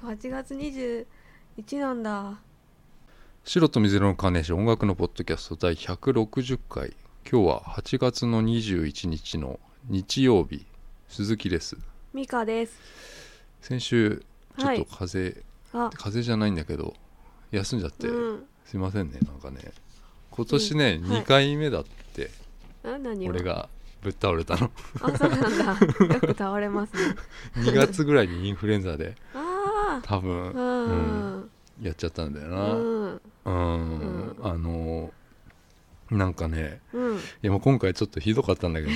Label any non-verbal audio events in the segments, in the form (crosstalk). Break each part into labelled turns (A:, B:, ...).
A: 今日8月21なんだ。
B: 白と水色のカーネーション音楽のポッドキャスト第160回。今日は8月の21日の日曜日鈴木です。
A: ミカです。
B: 先週ちょっ
A: はい
B: と風邪、
A: あ。
B: 風邪じゃないんだけど休んじゃって、
A: うん。
B: すいませんねなんかね。今年ね、
A: うんはい。
B: 2回目だって
A: あ何を？
B: 俺がぶっ倒れたの。
A: あそうなんだ。よく倒れますね。(laughs)
B: 2月ぐらいにインフルエンザで。
A: あ
B: 多分、
A: あうん。
B: うん。やっちゃったんだよ
A: う
B: な、うん。あのなんかね
A: うん。
B: いやもう今回ちょっとひどかったんだけど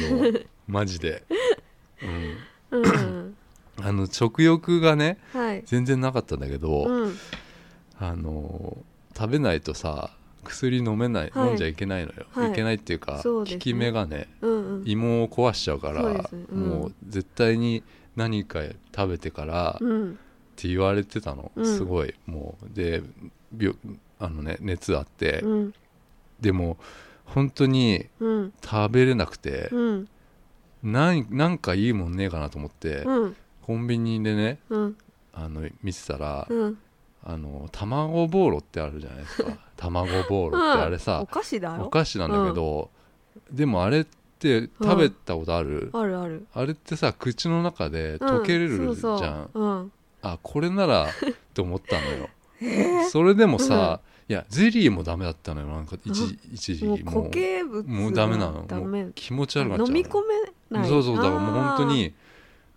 B: (laughs) マジで、うん、
A: うん。
B: あの食欲がね
A: はい。
B: 全然なかったんだけど、
A: うん。
B: あの食べないとさ薬飲めない、
A: はい。
B: 飲んじゃいけないのよ、
A: はい。
B: い、けないっていうか
A: そうですね。
B: 効き目がね
A: うんうん。
B: 胃も壊しちゃうから
A: ね。うん。
B: もう絶対に何か食べてからっ
A: うん
B: て言われてたの、
A: うん。
B: すごいもう。で病あのね熱あって、
A: うん。
B: でも本当に
A: うん。
B: 食べれなくて、
A: うん。
B: なんなんかいいもんねえかなと思って、
A: うん。
B: コンビニでね
A: うん。
B: あの見てたら、
A: うん。
B: あの卵ボーロってあるじゃないですか。(laughs) 卵ボーロってあれ
A: お
B: さ、
A: 菓子だろ
B: お菓子なんだけど、でもあれって食べたことある、
A: あるある。
B: あれってさ口の中で
A: うん
B: 溶けれるじゃん、
A: そうそう。うん
B: あこれなら (laughs) って思ったのよ。それでもさ、いやゼリーもダメだったのよ。なんか一時一時
A: もう
B: も
A: 固形物
B: もうダメなの。
A: ダメ。
B: もう気持ち悪くなっちゃうの。
A: 飲み込めない。
B: そうそうだからもう本当に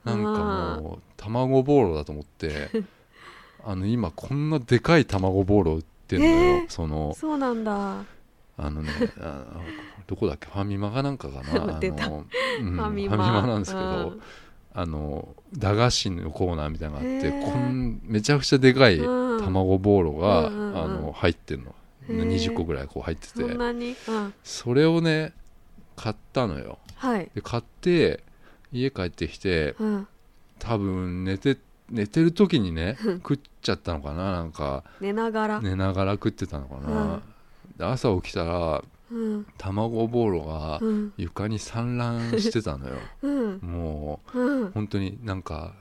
B: なんかもう卵ボーロだと思って (laughs) あの今こんなでかい卵ボーロ売ってんのよ、
A: えー。
B: その
A: そうなんだ。
B: あのねあどこだっけ？ファミマかなんかかな？(laughs) あの、うん
A: ファミマ。
B: なんですけど、あの駄菓子のコーナーみたいなのがあってこんめちゃくちゃでかい
A: うん。
B: 卵ボーロが、
A: うんうんうん。
B: あの入ってんの。
A: へー。
B: 20個ぐらいこう入ってて。
A: うん。
B: それをね買ったのよ。
A: はい。
B: で買って家帰ってきて
A: うん。
B: 多分寝て寝てる時にね食っちゃったのかななんか。
A: 寝ながら。
B: 寝ながら食ってたのかな、で朝起きたら
A: うん
B: 卵ボーロが
A: うん。
B: 床に散乱してたのよ。(laughs)
A: うん。
B: も
A: うん。
B: う本当になんか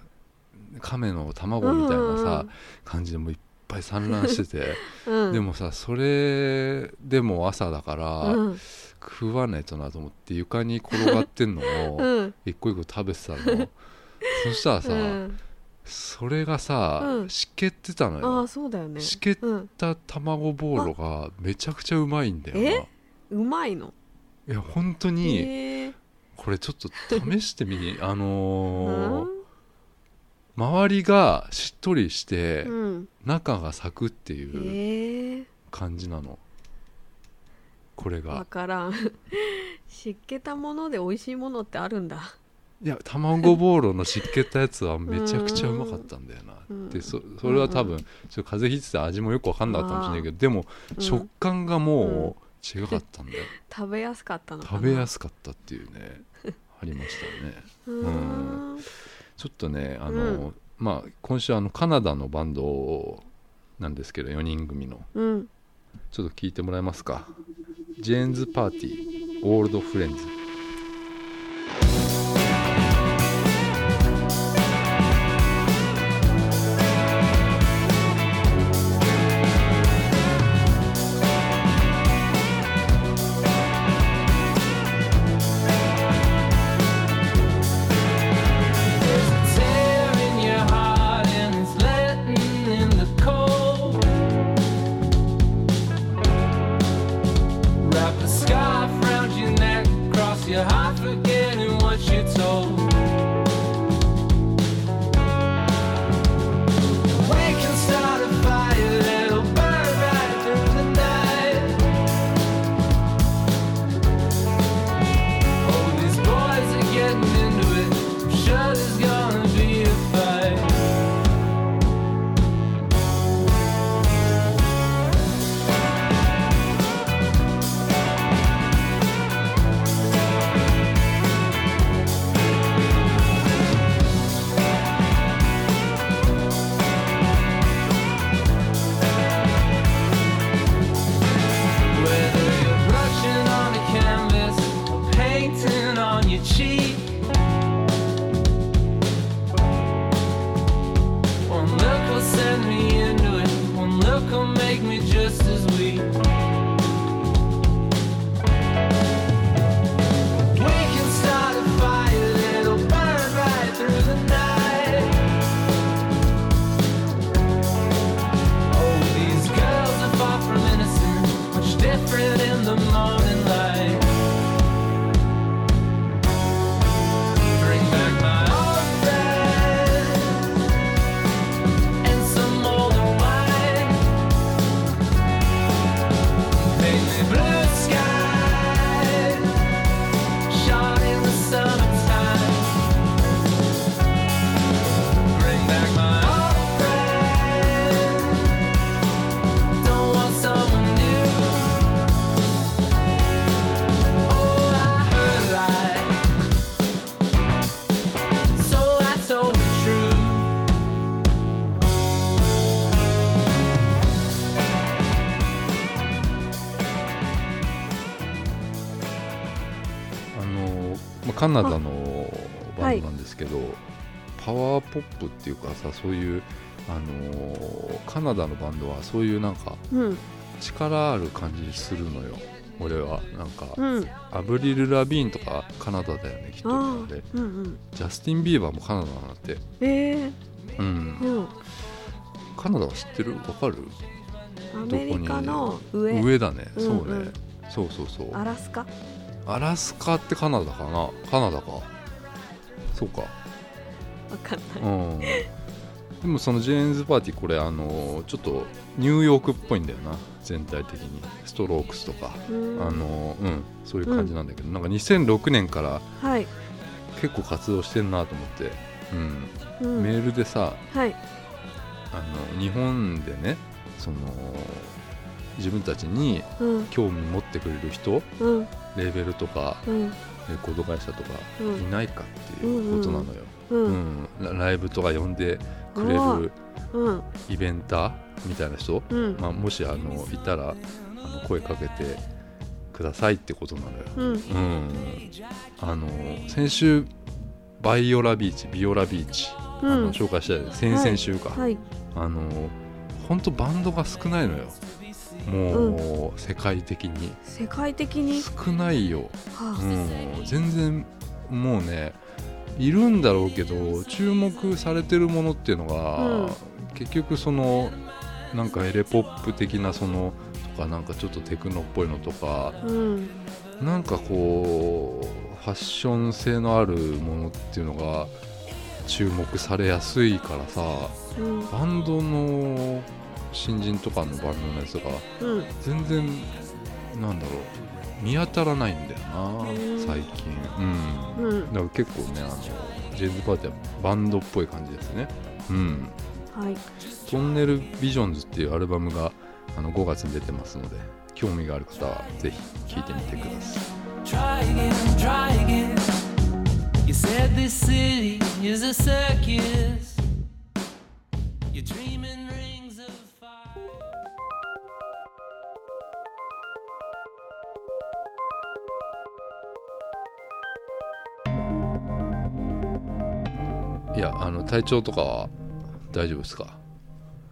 B: 亀の卵みたいなさ、感じでもういっぱい散乱してて、(laughs)
A: うん。
B: でもさそれでも朝だから、
A: うん。
B: 食わないとなと思って床に転がってんのを (laughs)
A: うん。
B: 一個一個食べてたの。そしたらさ、
A: うん。
B: それがさ、
A: うん。
B: しけってたの
A: ああ
B: よ
A: そうだよね。
B: しけっ
A: うん。
B: た卵ボーロがめちゃくちゃうまいんだよ
A: うまいの。
B: ないや本当に
A: へえ。
B: これちょっと試してみ (laughs) あのー
A: うん？
B: 周りがしっとりして、
A: うん。
B: 中がサクっていう感じなの。これ
A: わ
B: が
A: からん。(laughs) 湿気たもので美味しいものってあるんだ。
B: いや卵ボーロの湿気ったやつはめちゃくちゃうまかったんだよな、
A: うん。
B: でそそれは多分、
A: うん。
B: ちょっと風邪ひいてて味もよく分かんなかったかもしれないけどでも、
A: うん
B: 食感がもう違かったんだ。よ、
A: 食べやすかったの
B: 食べやすかったっていうね (laughs) ありましたよね。
A: うーん。
B: ちょっとねあの、まあ今週あのカナダのバンドなんですけど4人組の。
A: うん。
B: ちょっと聞いてもらえますか。ジェーンズ・パーティーオールド・フレンズカナダのバンドなんですけど、パワーポップっていうかさそういうあのカナダのバンドはそういうなんか
A: うん。
B: 力ある感じするのよ。俺は。なんか、
A: うん。
B: アブリル・ラビーンとかカナダだよねきっと
A: あ
B: なんで
A: ーうんうん。
B: ジャスティン・ビーバーもカナダなんだって。
A: え
B: うん。
A: ー、うん。
B: カナダは知ってる？わかる？
A: アメリカの上。
B: 上だね、
A: うん
B: そうね、
A: うん
B: そうそうそう。
A: アラスカ？
B: アラスカってカナダかな？カナダか。そうか。
A: わかんない。
B: うん。でもそのジェーンズ・パーティーこれあのちょっとニューヨークっぽいんだよな。全体的に。ストロークスとか、
A: うん。
B: あのうん。そういう感じなんだけど、なんか2006年から
A: はい、
B: 結構活動してんなと思って、うん。
A: うん、
B: メールでさ
A: はい。
B: あの日本でねその自分たちに
A: うん。
B: 興味持ってくれる人
A: うん
B: レーベルとか
A: うん。
B: レコード会社とか
A: うん。
B: いないかっていうことなのよ、ラライブとか呼んでくれる
A: うん。
B: イベンターみたいな人、
A: うん。
B: まあ、もしあのいたらあの声かけてくださいってことなのよ、
A: うん。
B: うん、あの先週バイオラビーチビオラビーチ、あ
A: うん。
B: の紹介した先々週か、
A: はい。
B: あの本当バンドが少ないのよもう、世界的に。
A: 世界的に？
B: 少ないよ、
A: は
B: うん、全然もうねいるんだろうけど注目されてるものっていうのが、
A: うん。
B: 結局そのなんかエレポップ的なそのとかなんかちょっとテクノっぽいのとか
A: あうん。
B: なんかこうファッション性のあるものっていうのが注目されやすいからさ
A: うん。
B: バンドの新人とかのバンドのやつが
A: うん。
B: 全然なんだろう。見当たらないんだよな
A: うん。
B: 最近。うん。
A: うん。
B: だから結構ねあのジェンズパーティーはバンドっぽい感じですね。うん。
A: はい。
B: トンネルビジョンズっていうアルバムがあの5月に出てますので興味がある方はぜひ聴いてみてください。
C: Try again, try again. You said this city is a circus.
B: あの体調とかは大丈夫ですか？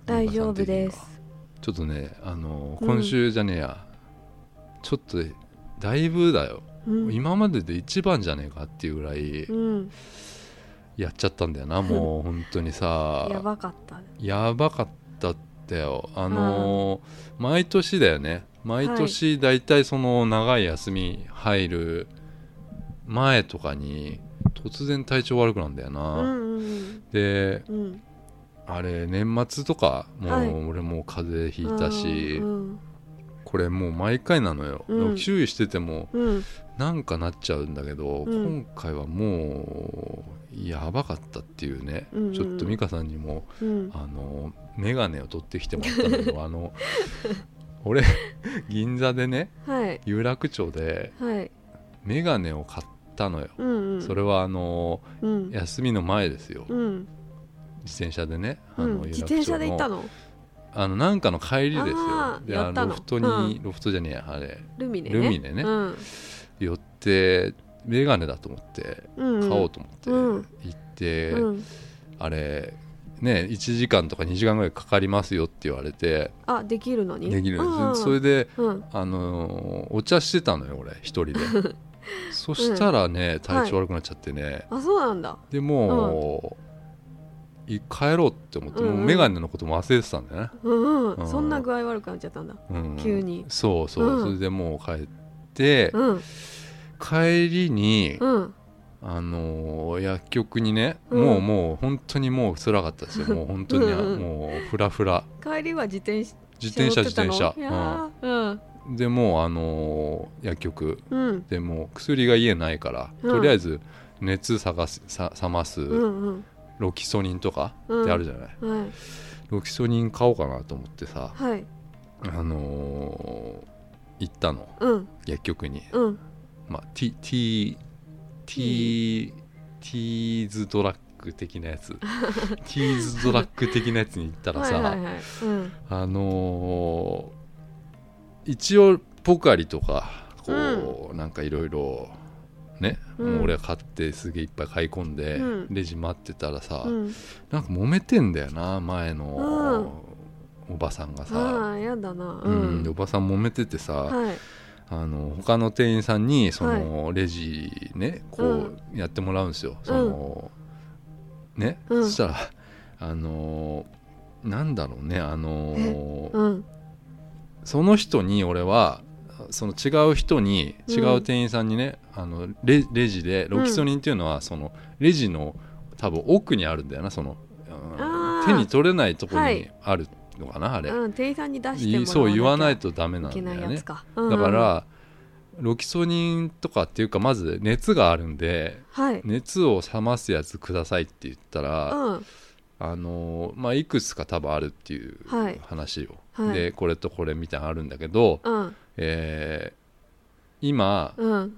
A: 大丈夫です。
B: ちょっとねあの
A: うん。
B: 今週じゃねえや、ちょっとだいぶだよ、
A: うん。
B: 今までで一番じゃねえかっていうぐらい
A: うん。
B: やっちゃったんだよな、もう本当にさ。(laughs)
A: やばかった。
B: やばかったってよ。あのー毎年だよね。毎年だい。たいその長い休み入る前とかに突然体調悪くなんだよ
A: う
B: な、
A: んうん。
B: で
A: うん。
B: あれ年末とかも
A: はい。う
B: 俺もう風邪ひいたし、
A: うん
B: これもう毎回なのよ、
A: うん。
B: 注意してても
A: うん。
B: なんかなっちゃうんだけど、
A: うん。
B: 今回はもうやばかったっていうね、
A: うんうん。
B: ちょっと美香さんにも
A: うん。
B: あの眼鏡を取ってきてもらったんだけどあの俺銀座でね
A: はい。
B: 有楽町で
A: はい。
B: 眼鏡を買ったのよ、
A: うんうん。
B: それはあの
A: うん。
B: 休みの前ですよ、
A: うん。
B: 自転車でねあの、
A: うん自転車で行ったの？
B: あのなんかの帰りですよ。であロフトに、ロフトじゃねえやあれ。
A: ルミネね。
B: ルミネね。
A: うん。
B: 寄って眼鏡だと思って
A: うん
B: 買おうと思って
A: うん。
B: 行って、
A: うん。
B: あれね1時間とか2時間ぐらいかかりますよって言われて
A: あできるのに？
B: できるん。それで
A: うん。
B: あのーお茶してたのよ俺一人で (laughs) そしたらね体調悪くなっちゃってね、
A: あそうなんだ。
B: でもう、い帰ろうって思って、もう眼鏡のことも忘れてたんだよね、
A: うんうん、
B: うん。
A: そんな具合悪くなっちゃったんだ。
B: うん。
A: 急に。
B: そうそう、
A: うん。
B: それでもう帰って、
A: うん。
B: 帰りに、
A: うん。
B: あのー薬局にね、
A: うん。
B: もうもう本当にもう辛かったですよ。(laughs) もう本当にもうフラフラ。
A: 帰りは自転車
B: 自転車自転車。うんでもうあのー薬局
A: うん。うん
B: でもう薬が家ないから、
A: うん。
B: とりあえず熱探すさ冷ます、
A: うんうん。
B: ロキソニンとか
A: うん。
B: ってあるじゃない、
A: はい。
B: ロキソニン買おうかなと思ってさ
A: はい。
B: あのー行ったの
A: うん。
B: 薬局に、
A: うん。
B: まあ、T, T, T, T ズドラッグ的なやつ。(laughs) T ズドラッグ的なやつに行ったらさ、あのー一応ポカリとかこう、なんかいろいろね、
A: うん。
B: もう俺は買ってすげえいっぱい買い込んで、
A: うん。
B: レジ待ってたらさ、
A: うん。
B: なんか揉めてんだよな前のおばさんが
A: あ
B: さ、
A: あやだな。
B: うん。でおばさん揉めててさ、
A: はい。
B: あの他の店員さんにその、レジねこうやってもらうんですよ、そのね、
A: うん。
B: そしたらあのなんだろうねあの
A: うん
B: その人に俺はその違う人に
A: うん。
B: 違う店員さんにね、あのレレジでロキソニンっていうのはそのレジの多分奥にあるんだよなその、うん手に取れないところに
A: はい。
B: あるのかな、あれ、
A: うん店員さんに出して
B: そう言わないとダメなんだよね。
A: ないやつか。
B: だからロキソニンとかっていうかまず熱があるんで
A: はい。
B: 熱を冷ますやつくださいって言ったら、
A: うん。
B: あのまあいくつか多分あるっていう
A: はい。
B: 話を、
A: はい
B: でこれとこれみたいなのあるんだけど、
A: うん。
B: えー今
A: うん。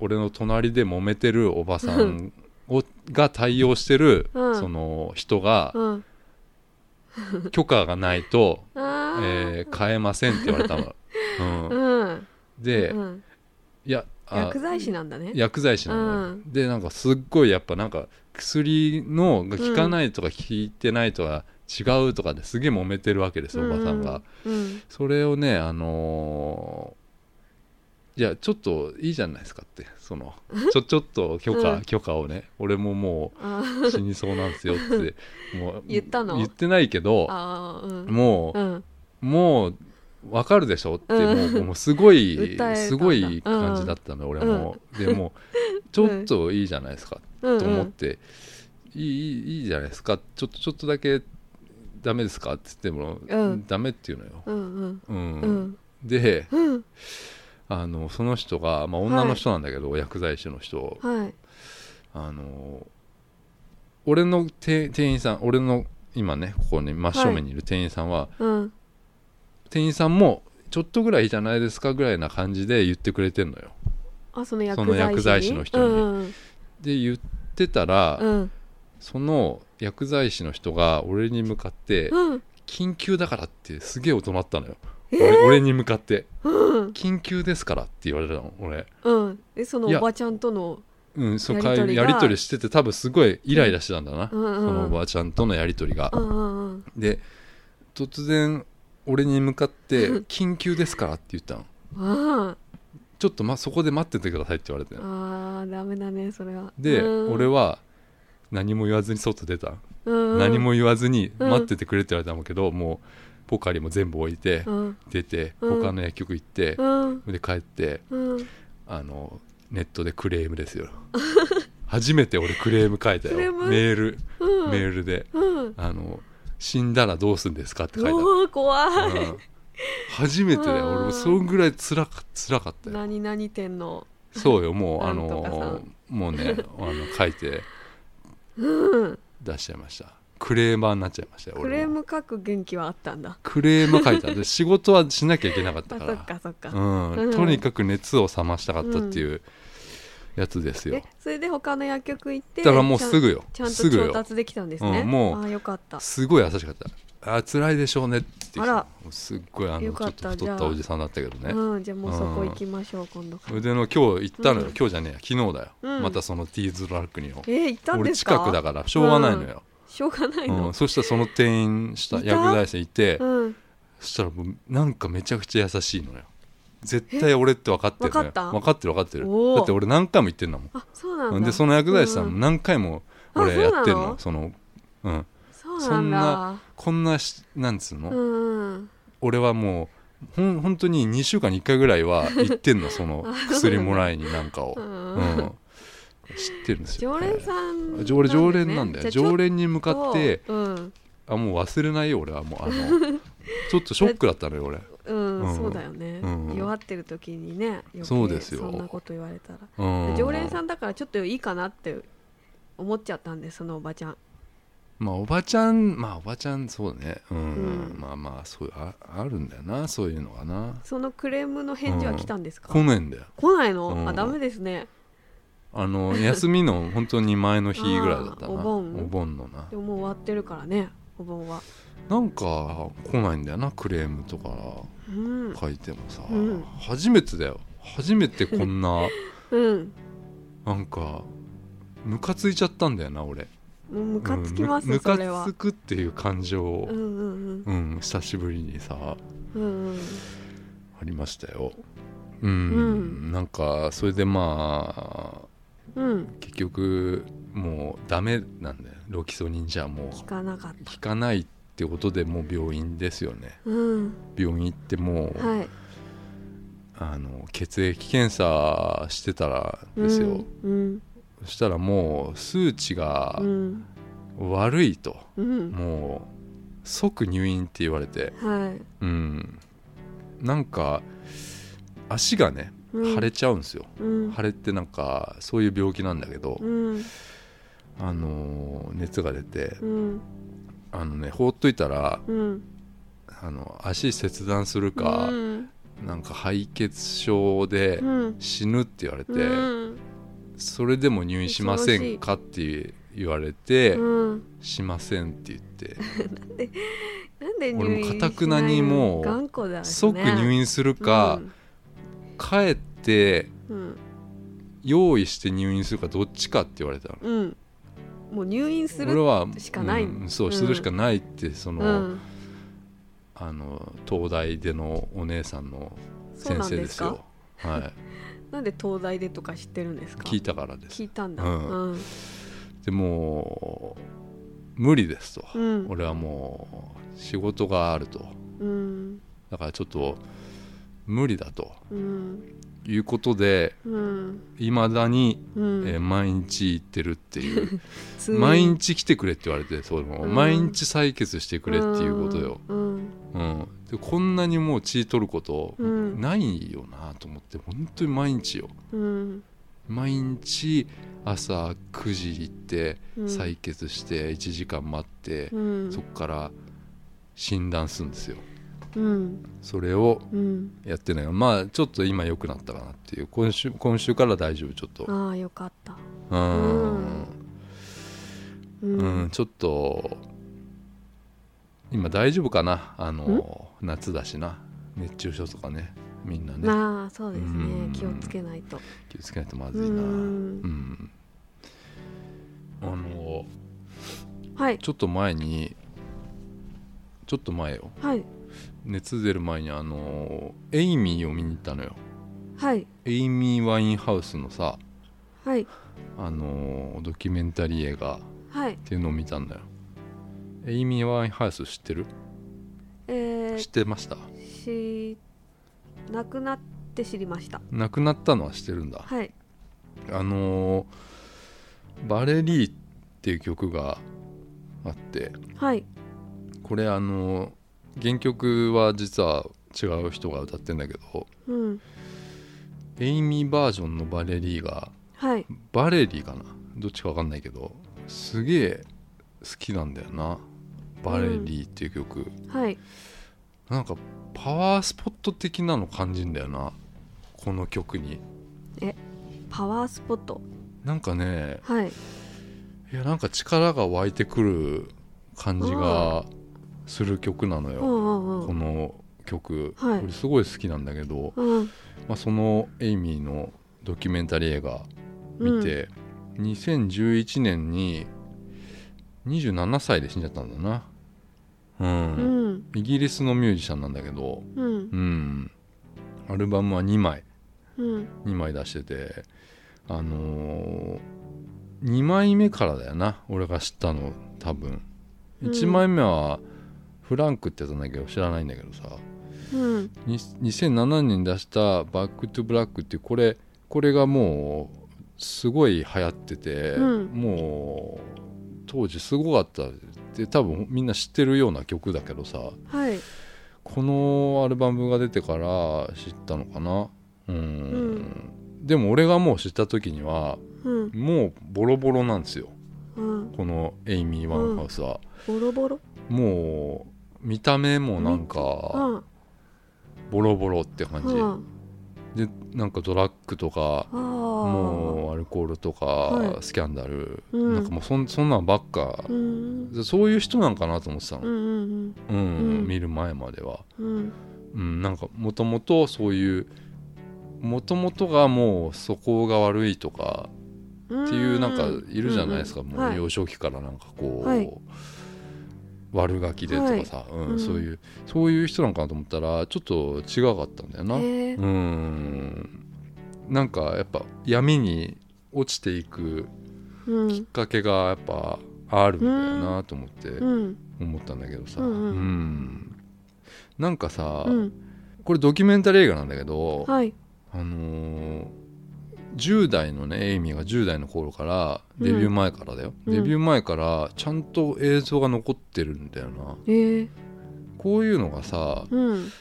B: 俺の隣で揉めてるおばさんをが対応してる、
A: うん。
B: その人が
A: うん。
B: 許可がないと、えー買えませんって言われたの、(laughs) うん。
A: うん。
B: で、
A: うん。
B: いやあ
A: 薬剤師なんだね。
B: 薬剤師な
A: うん。
B: でなんかすっごいやっぱなんか薬のが効かないとか効いてないとか違うとかですげえ揉めてるわけです、おばさんが、
A: うん。
B: それをねあのーいやちょっといいじゃないですかって。その (laughs) ちょちょっと許可、
A: うん。
B: 許可をね。俺もも
A: あ
B: う死にそうなんですよってもう (laughs)
A: 言ったの？
B: 言ってないけど
A: うん。
B: もう、
A: うん。
B: もう分かるでしょって、
A: うん。
B: もうもうすごい (laughs) すごい感じだったの、俺も、でもちょっといいじゃないですか、
A: うん
B: と思って、いいいいいいじゃないですか。ちょっとちょっとだけダメですか？って言っても、
A: うん。
B: ダメっていうのよ、
A: うんうん。
B: うん。
A: うん。
B: で
A: うん。
B: あのその人が、まあ、女の人なんだけど、薬剤師の人。
A: はい。
B: あの俺の店店員さん俺の今ねここに真正面にいる店員さんは、
A: うん。
B: 店員さんもちょっとぐらいじゃないですかぐらいな感じで言ってくれてんのよ。
A: あその薬
B: その薬剤師の人に。
A: うん。
B: で言ってたら、
A: うん。
B: その薬剤師の人が俺に向かって、
A: うん。
B: 緊急だからってすげえ怒鳴ったのよ、
A: えー？
B: 俺俺に向かって。
A: うん。
B: 緊急ですからって言われたの俺。
A: うん。えその
B: いや
A: おばちゃんとの
B: うんそう
A: やりとりが？
B: やり取りしてて多分すごいイライラしてたんだな、
A: うんうん。
B: そのおばあちゃんとのやり取りが、
A: うんうんうん。
B: で突然俺に向かって「緊急ですから」って言ったの。
A: あ
B: ちょっと、ま、そこで待っててくださいって言われて
A: ーあーダメだねそれは。
B: で、
A: うん。
B: 俺は何も言わずに外出た、
A: うんうん。
B: 何も言わずに
A: うん。
B: 待っててくれって言われたんだけど、もうポカリも全部置いて、
A: うん。
B: 出て
A: うん。
B: 他の薬局行って、
A: うん。
B: で帰って
A: うん。
B: あのネットでクレームですよ。(laughs) 初めて俺クレーム書いたよ。メール、
A: うん。
B: メールで。
A: うん。
B: あの死んだらどうすんですかって書いてある。
A: おー怖い。
B: うん。初めてだよ。
A: うん。
B: 俺もそんぐらいつらか辛かったよ。
A: 何々店の
B: そうよもうあのもうねあの書いて。
A: うん
B: 出しちゃいました。クレーマーになっちゃいましたよ
A: クレーム書く元気はあったんだ。
B: クレーム書いた。で仕事はしなきゃいけなかった (laughs)
A: あそっ
B: から
A: かそっか。
B: うん。
A: うん。
B: とにかく熱を冷ましたかったっていうやつですよ。
A: えそれで他の薬局行って
B: だからもうすぐよ。
A: ちゃんちゃ
B: すぐ
A: 調達できたんですね、
B: うんもう
A: あよかった。
B: すごい優しかった。あ辛いでしょうね。って言ってきた。すっごいあの
A: よ
B: ちょっと太ったおじさんだったけどね。
A: うんじゃあもうそこ行きましょう、今度から。
B: 腕の今日行ったのよ、
A: うん。
B: 今日じゃねえや。昨日だよ、
A: うん。
B: またそのティーズラックによ。
A: えー、行ったん
B: 俺
A: ですか？
B: 近くだからしょうがないのよ、
A: しょうがない
B: うん、
A: の
B: そしたらその店員した薬剤師いて
A: うん。
B: そしたらもうなんかめちゃくちゃ優しいのよ。絶対俺って分かってるのよ。
A: 分かっ
B: てる分かってる。だって俺何回も言ってんだもん。
A: あそうな
B: でその薬剤師さん何回も
A: あ
B: 俺やってん
A: そうなの
B: の？そのうん
A: そんだ。
B: こんなしなんつうの、
A: うんうん。
B: 俺はもうほん本当に2週間に1回ぐらいは行ってんの (laughs) その薬もらいになんかを、
A: う
B: うんん、知ってるんですよ
A: 常連さん
B: 常連常連なんだよ。常連に向かって
A: とうん。
B: あもう忘れないよ俺はもうあの (laughs) ちょっとショックだったのよ俺。
A: うん、
B: うん。
A: そうだよね、
B: うん。
A: 弱ってる時にね
B: そうですよ。
A: そんなこと言われたら、
B: うん。
A: 常連さんだからちょっといいかなって思っちゃったんでそのおばちゃん
B: まあおばちゃんまあおばちゃんそうね。うん、
A: うん。
B: まあまあそういうああるんだよなそういうのがな。
A: そのクレームの返事は来たんですか、
B: 来ないんだよ。
A: 来ないの、
B: うん。
A: あダメですね。
B: あの休みの本当に前の日ぐらいだったな。
A: あーお盆？
B: お盆のな。
A: でももう終わってるからねお盆は。
B: なんか来ないんだよなクレームとか
A: うん。
B: 書いてもさ、
A: うん。
B: 初めてだよ。初めてこんな (laughs)
A: うん。
B: なんかムカついちゃったんだよな俺
A: ムカつきます、
B: うんつくっていう感情を
A: うんうん
B: うん、久しぶりにさ
A: うんうん。うん
B: ありましたよ。うん、
A: うん。
B: なんかそれでまあ
A: うん。
B: 結局もうダメなんだよ。ロキソニンじゃもう
A: 聞かなかった。
B: 効かないってことでもう病院ですよね。
A: うん。
B: 病院行ってもう、
A: はい。
B: あの血液検査してたらですよ、
A: うん
B: そしたらもう数値が
A: うん
B: 悪いと、
A: うん。
B: もう即入院って言われて。
A: はい。
B: うん。なんか足がね
A: うん。
B: 腫れちゃうんですよ、
A: うん。
B: 腫れってなんかそういう病気なんだけど、
A: うん。
B: あの熱が出て
A: うん。
B: あのね放っといたら
A: うん。
B: あの足切断するか、
A: うん。
B: なんか敗血症で
A: うん。
B: 死ぬって言われて、
A: うん
B: それでも入院しませんかって言われて、
A: うん。
B: しませんって言って。(laughs)
A: なんで入
B: 俺
A: 院
B: も堅くなにもう
A: ね
B: 即入院するか、帰って
A: うん
B: 用意して入院するかどっちかって言われたの。
A: うん、うん。もう入院するしかない。
B: うんそう
A: うん。
B: するしかないってその,、
A: うん。
B: あの東大でのお姉さんの先生ですすよはい
A: なんで東大でとか知ってるんですか？
B: 聞いたからです。
A: 聞いたんだ。
B: うん。
A: うん。
B: でもう無理ですと、
A: うん。
B: 俺はもう仕事があると。
A: うん。
B: だからちょっと無理だと。
A: うん。
B: いうことで
A: うん。
B: いまだに、
A: うん。
B: えー毎日行ってるっていう。(laughs) 毎日来てくれって言われてその、
A: うん。
B: 毎日採血してくれっていうことよ、
A: うん。
B: うん、でこんなにもう血取ること
A: うん。
B: ないよなと思って本当に毎日よ。
A: うん。
B: 毎日朝9時行って
A: うん。
B: 採血して1時間待って、
A: うん。
B: そこから診断するんですよ。
A: うん。
B: それを
A: うん。
B: やってない。まあちょっと今良くなったかなっていう。今週今週から大丈夫ちょっと。
A: ああよかった。
B: うん。
A: う
B: うん。ん、ちょっと今大丈夫かな？あの夏だしな。熱中症とかね。みんなね。
A: まあそうですね。
B: うん。
A: 気をつけないと。
B: 気をつけないとまずいな。
A: う
B: うん。んあの
A: はい。
B: ちょっと前にちょっと前よ。
A: はい。
B: 熱出る前にあのエイミーを見に行ったのよ。
A: はい。
B: エイミー・ワインハウスのさ
A: はい。
B: あのドキュメンタリー映画っ
A: はい。
B: ていうのを見たんだよ。エイミー・ワインハウス知ってる？
A: え
B: 知ってました？
A: ー、し亡くなって知りました。
B: 亡くなったのは知ってるんだ。
A: はい。
B: あのバレリーっていう曲があって。
A: はい。
B: これあの原曲は実は違う人が歌ってんだけど。
A: うん。
B: エイミーバージョンのバレリーが
A: はい。
B: バレリーかな？どっちか分かんないけど。すげえ好きなんだよなバレリーっていう曲、
A: はい。
B: なんかパワースポット的なの感じんだよな。この曲に。
A: パワースポット？
B: なんかね。
A: はい。
B: いやなんか力が湧いてくる感じがする曲なのよ、
A: うんうんうん。
B: この曲、
A: はい。
B: これすごい好きなんだけど、
A: うん。
B: まあ、そのエイミーのドキュメンタリー映画見て、2011年に27歳で死んじゃったんだなうん、
A: うん。
B: イギリスのミュージシャンなんだけど
A: うん。
B: うん。アルバムは2枚。
A: うん。
B: 2枚出しててあのー、2枚目からだよな。俺が知ったの多分。
A: うん。
B: 1枚目はフランクってやつなんだけど知らないんだけどさ。
A: うん。
B: に2007年に出した「バック・トゥ・ブラック」っていうこれこれがもうすごい流行ってて、
A: うん。
B: もう当時すごかった。って多分みんな知ってるような曲だけどさ。
A: はい。
B: このアルバムが出てから知ったのかな。うん。でも俺がもう知った時には
A: うん。
B: もうボロボロなんですよ。
A: うん。
B: このエイミー・ワンハウスは、
A: ボロボロ？
B: もう見た目もなん
A: う
B: か
A: ん。
B: ボロボロって感じ、
A: うん
B: でなんかドラッグとかもうアルコールとか、
A: はい。
B: スキャンダル、
A: うん。
B: なんかもうそんそんなんばっか。
A: う、ん。
B: でそういう人なんかなと思ってたの、
A: うんうん
B: 見る前までは、
A: うん。
B: うん、なんかもともとそういうもともとがもう素行が悪いとか
A: うん
B: っていうなんかいるじゃないですか、も
A: う
B: 幼少期からなんかこう、
A: はい
B: 悪ガキでとかさ、うん
A: うん。
B: そういうそういう人なんかなと思ったらちょっと違かったんだよな。うん。なんかやっぱ闇に落ちていく
A: うん。
B: きっかけがやっぱあるんだよなと思って
A: うん。
B: 思ったんだけどさ、
A: うんうん。
B: うん。なんかさ、
A: うん。
B: これドキュメンタリー映画なんだけど、
A: はい。
B: あのー10代のねエイミーが10代の頃からデビュー前からだよ、
A: うん。
B: デビュー前からちゃんと映像が残ってるんだよな。
A: ええ
B: こういうのがさ
A: うん。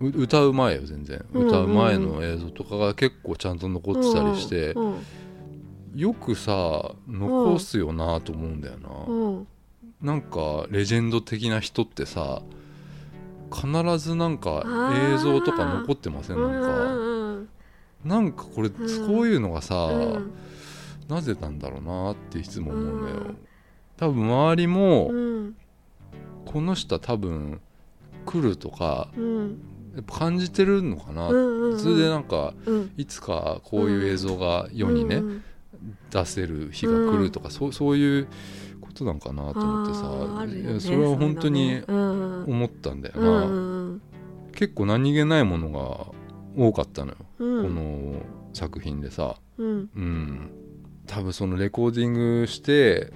B: う歌う前よ全然。
A: うんうんうん。
B: 歌う前の映像とかが結構ちゃんと残ってたりして、
A: うん
B: よくさ残すよなと思うんだよな、
A: うん。
B: なんかレジェンド的な人ってさ必ずなんか映像とか残ってません？
A: う
B: なんか、
A: ん
B: なんかこれ、
A: ん。
B: こういうのがさ、
A: うん。
B: なぜなんだろうなっていつも思うんだよ、
A: うん。
B: 多分周りも、
A: うん。
B: この人は多分来るとか
A: うん。
B: やっぱ感じてるのかな、
A: うんうん
B: それでなんか
A: うん。
B: いつかこういう映像が世にね、
A: うん
B: 出せる日が来るとか、そうそういうことなんかなと思ってさ、
A: ね
B: それは本当に思ったんだよ
A: う
B: な、
A: んうん。
B: 結構何気ないものが多かったのよ、
A: うん。
B: この作品でさ。
A: うん。
B: うん。多分そのレコーディングして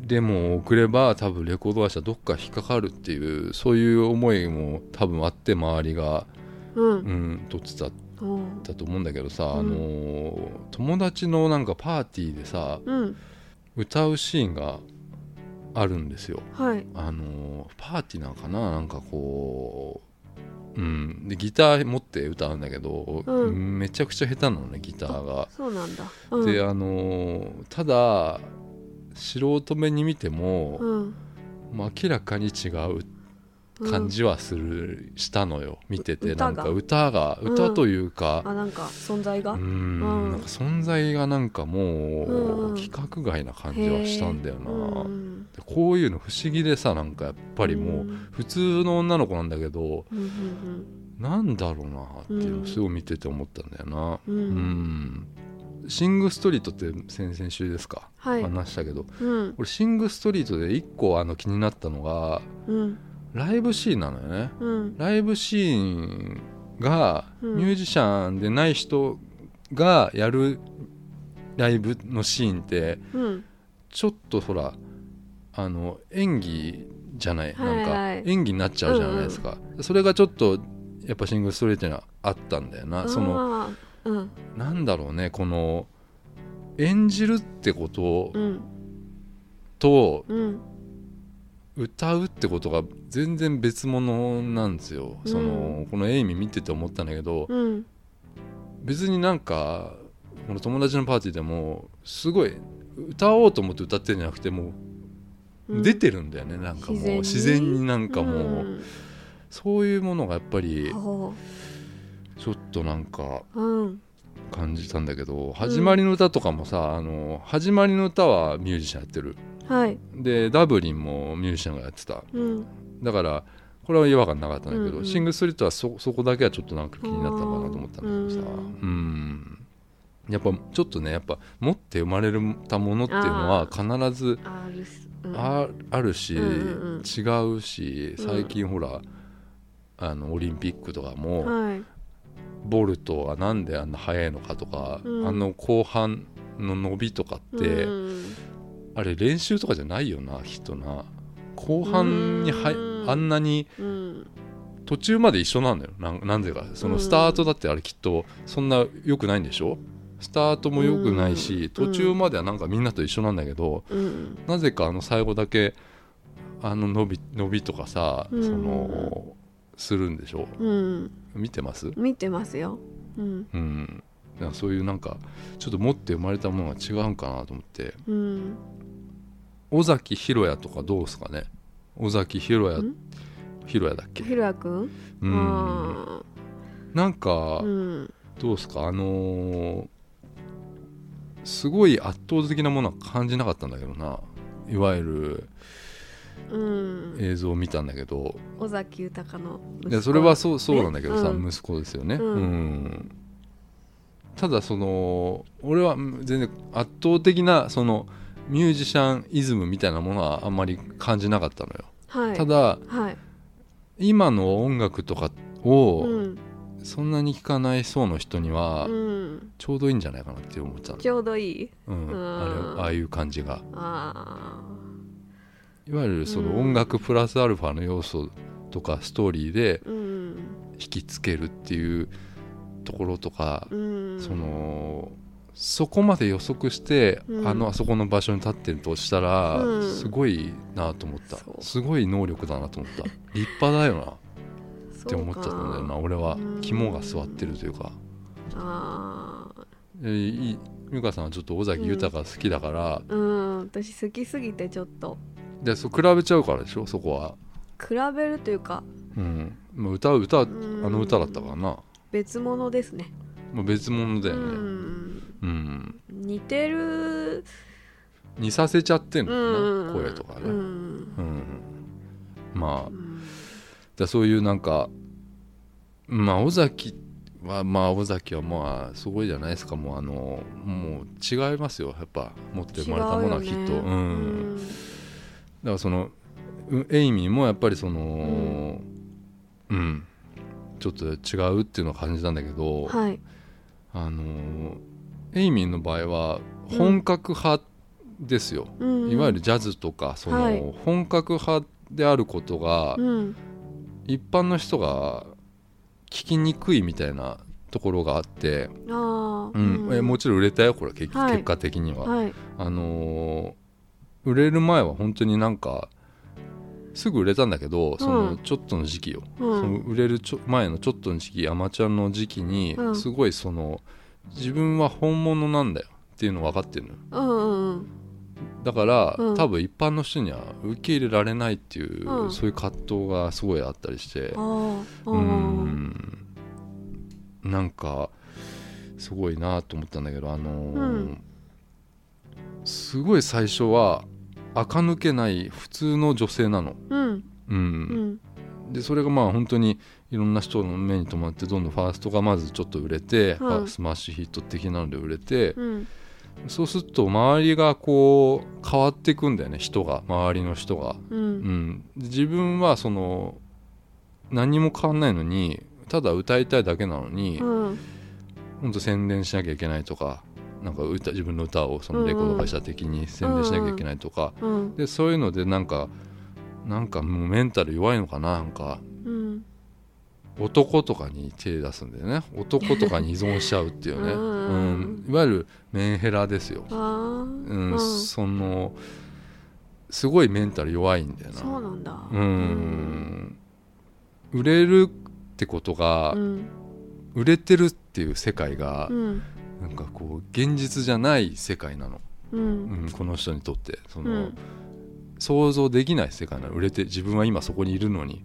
B: デモを送れば多分レコード会社どっか引っかかるっていうそういう思いも多分あって周りが、
A: うん。
B: うん、撮ってた
A: う。ん
B: だと思うんだけどさ、
A: うん
B: あのー友達のなんかパーティーでさ
A: うん。
B: 歌うシーンがあるんですよ。
A: はい。
B: あのーパーティーなのかななんかこううん。でギター持って歌うんだけど、
A: うん。
B: めちゃくちゃ下手なのねギターが、
A: そうなんだ。うん。
B: であのーただ素人目に見ても、
A: うん。
B: まあ、明らかに違う感じはする、したのよ。見てて。なんか歌が
A: うん
B: 歌というか、
A: あなんか存在が？
B: うん。
A: うん。
B: なんか存在がなんかもう、
A: うん。
B: 規格外な感じはしたんだよな、
A: うん。
B: でこういうの不思議でさなんかやっぱりもう、
A: うん。
B: 普通の女の子なんだけど
A: うんうん
B: なんだろうなっていうのをすごい見てて思ったんだよな。
A: うん。
B: うん。シング・ストリートって先々週ですか、
A: はい。
B: 話したけど。
A: うん。
B: 俺シング・ストリートで一個あの気になったのが
A: うん
B: ライブシーンなのよね。
A: うん。
B: ライブシーンが
A: うん。
B: ミュージシャンでない人がやるライブのシーンって
A: うん。
B: ちょっとほらあの演技じゃない、
A: はいはい。
B: なんか演技になっちゃうじゃないですか、それがちょっとやっぱシングルストレートにはあったんだよな。その
A: うん。
B: なんだろうねこの演じるってこと
A: うん。
B: と
A: うん。
B: 歌うってことが全然別物なんですよ、
A: うん。
B: そのこのエイミ見てて思ったんだけど、
A: うん。
B: 別になんかこの友達のパーティーでもすごい歌おうと思って歌ってるんじゃなくても
A: う
B: うん。出てるんだよね、なんかもう。自
A: 自
B: 然
A: 然に
B: になんかもう、
A: うん。
B: そういうものがやっぱり
A: ほ
B: ちょっとなんか
A: ううん。
B: 感じたんだけど始まりの歌とかもさ、あの始まりの歌はミュージシャンやってる。
A: はい。
B: でダブリンもミュージシャンがやってた。
A: うん
B: だからこれは違和感なかったんだけど、
A: うんうん。
B: シングルストリートはそそこだけはちょっとなんか気になったのかなと思ったんだけどさ。
A: う
B: うんやっぱちょっとねやっぱ持って生まれたものっていうのは必ず
A: あ
B: ああるし、
A: うんうんうん。
B: 違うし
A: うん。
B: 最近ほら、あのオリンピックとかも、
A: はい。
B: ボルトはなんであんな速いのかとか、
A: うん。
B: あの後半の伸びとかって、
A: うん
B: あれ練習とかじゃないよなきっとな後半には
A: うん。
B: あんなに
A: うん
B: 途中まで一緒なんだよ。なんなんでか。そのスタートだってあれきっとそんな良くないんでしょ？スタートも良くないし、
A: うん。
B: 途中まではなんかみんなと一緒なんだけど、
A: うん。
B: なぜかあの最後だけあの伸び伸びとかさ、
A: うん。
B: そのするんでしょ？
A: うん。
B: 見てます？
A: 見てますよ。うん。
B: うん。そういうなんかちょっと持って生まれたものが違うんかなと思って。
A: うん
B: 尾崎弘也とかどうですかね？尾崎弘也
A: ん？
B: 弘也だっけ？
A: ひろやくん
B: うん。
A: あ
B: なんか
A: ーうん。
B: どうですか？あのーすごい圧倒的なものは感じなかったんだけどな。いわゆる
A: うん。
B: 映像を見たんだけど。
A: 尾崎豊の息子。
B: いやそれはそうそうなんだけどさ、
A: うん。
B: 息子ですよね、
A: うん。
B: うん。ただその俺はうん全然圧倒的なそのミュージシャンイズムみたいなものはあんまり感じなかったのよ、
A: はい。
B: ただ
A: はい。
B: 今の音楽とかを
A: うん。
B: そんなに聴かない層の人には
A: うん。
B: ちょうどいいんじゃないかなって思ったの、
A: ちょうどいい。
B: うん、
A: うん。
B: あれああいう感じが。
A: あ
B: いわゆるその
A: うん。
B: 音楽プラスアルファの要素とかストーリーで引きつけるっていうところとか、
A: うん。
B: そのそこまで予測して、
A: うん。
B: あのあそこの場所に立ってるとしたら、
A: うん。
B: すごいなと思った。すごい能力だなと思った。(laughs) 立派だよな。っ
A: って
B: 思っちゃったんだよな俺は。
A: うん。
B: 肝が座ってるというか。
A: ああ
B: えいい美香さんはちょっと尾崎豊好きだから、
A: うん。私好きすぎてちょっと。
B: でそう比べちゃうからでしょ？そこは、
A: 比べるというか。
B: うん、まあ歌う歌あの歌だったからな、
A: 別物ですね
B: まあ、別物だ
A: う
B: よね、
A: ん。
B: うん。
A: 似てる。
B: 似させちゃってんの
A: うん。
B: 声とかね、
A: うん。
B: うん。まあ
A: うん
B: だそういうなんかまあ尾崎はまあ尾崎はまあすごいじゃないですか。もうあのもう違いますよ。やっぱ持って生まれたものはきっと、
A: ね。
B: うん。だからそのうエイミーもやっぱりそのうん、ちょっと違うっていうのを感じたんだけど、
A: はい
B: あのエイミーの場合は本格派ですよ、
A: うん。
B: いわゆるジャズとかその、
A: はい。
B: 本格派であることが、
A: うん。
B: 一般の人が聞きにくいみたいなところがあって、
A: ああ
B: うん。えもちろん売れたよこれ結,、
A: はい。
B: 結果的には、
A: はい。
B: あのー売れる前は本当になんかすぐ売れたんだけどそのちょっとの時期よ、
A: う
B: その
A: ん
B: 売れるちょ前のちょっとの時期アマチュアの時期に
A: うん。
B: すごいその自分は本物なんだよ。っていうの分かってるのよ。
A: うんうん
B: だから、
A: うん。
B: 多分一般の人には受け入れられないっていう、
A: うん。
B: そういう葛藤がすごいあったりして。う
A: ー
B: ん。なんかすごいなと思ったんだけどあのー
A: うん。
B: すごい最初は垢抜けない普通の女性なの、
A: うん。
B: うん。
A: うん。
B: でそれがまあ本当にいろんな人の目に留まってどんどんファーストがまずちょっと売れて、スマッシュヒット的なので売れて、
A: うん。
B: そうすると周りがこう変わっていくんだよね人が。周りの人が、
A: う
B: うん。ん、自分はその何にも変わんないのにただ歌いたいだけなのに、
A: うん。
B: ほんと宣伝しなきゃいけないとかなんか歌自分の歌をそのレコード会社的に宣伝しなきゃいけないとか、
A: うん
B: でそういうのでなんかなんかもうメンタル弱いのかななんか。
A: うん。
B: 男とかに手出すんだよね。男とかに依存しちゃうっていうね、(laughs)
A: うん
B: うん、いわゆるメンヘラですよ、うん。そのすごいメンタル弱いんだよな。
A: そうなんだ。
B: うん。売れるってことが、
A: うん。
B: 売れてるっていう世界が、
A: うん
B: なんかこう現実じゃない世界なの、
A: う
B: うんん、この人にとって。その、
A: うん。
B: 想像できない世界なの。売れて自分は今そこにいるのに。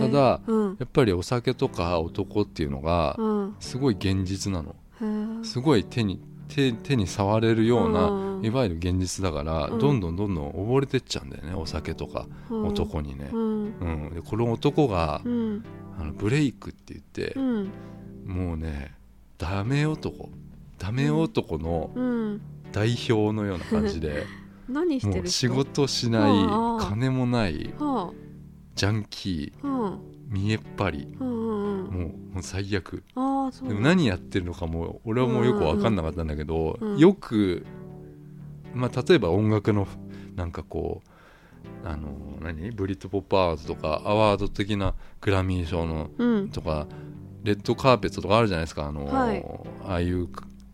B: ただ
A: うん。
B: やっぱりお酒とか男っていうのが
A: うん。
B: すごい現実なの。すごい手に手手に触れるような、
A: うん。
B: いわゆる現実だから、
A: うん。
B: どんどんどんどん溺れてっちゃうんだよねお酒とか
A: うん。
B: 男にね。
A: う、ん。
B: うん。でこの男が、
A: うん。
B: あのブレイクって言って
A: う、ん。
B: もうねダメ男ダメ男の
A: うん
B: 代表のような感じで、
A: 何してる人？
B: 事しない
A: はあ
B: 金もない
A: は
B: ジャンキー見えっ張りもうもう最悪。でも何やってるのかも俺はもうよく分かんなかったんだけど、
A: うん
B: よく、まあ、例えば音楽のなんかこうあの何？ブリッド・ポップ・アワードとかアワード的なグラミー賞の
A: うん。
B: とかレッドカーペットとかあるじゃないですかあの、
A: はい。
B: ああいう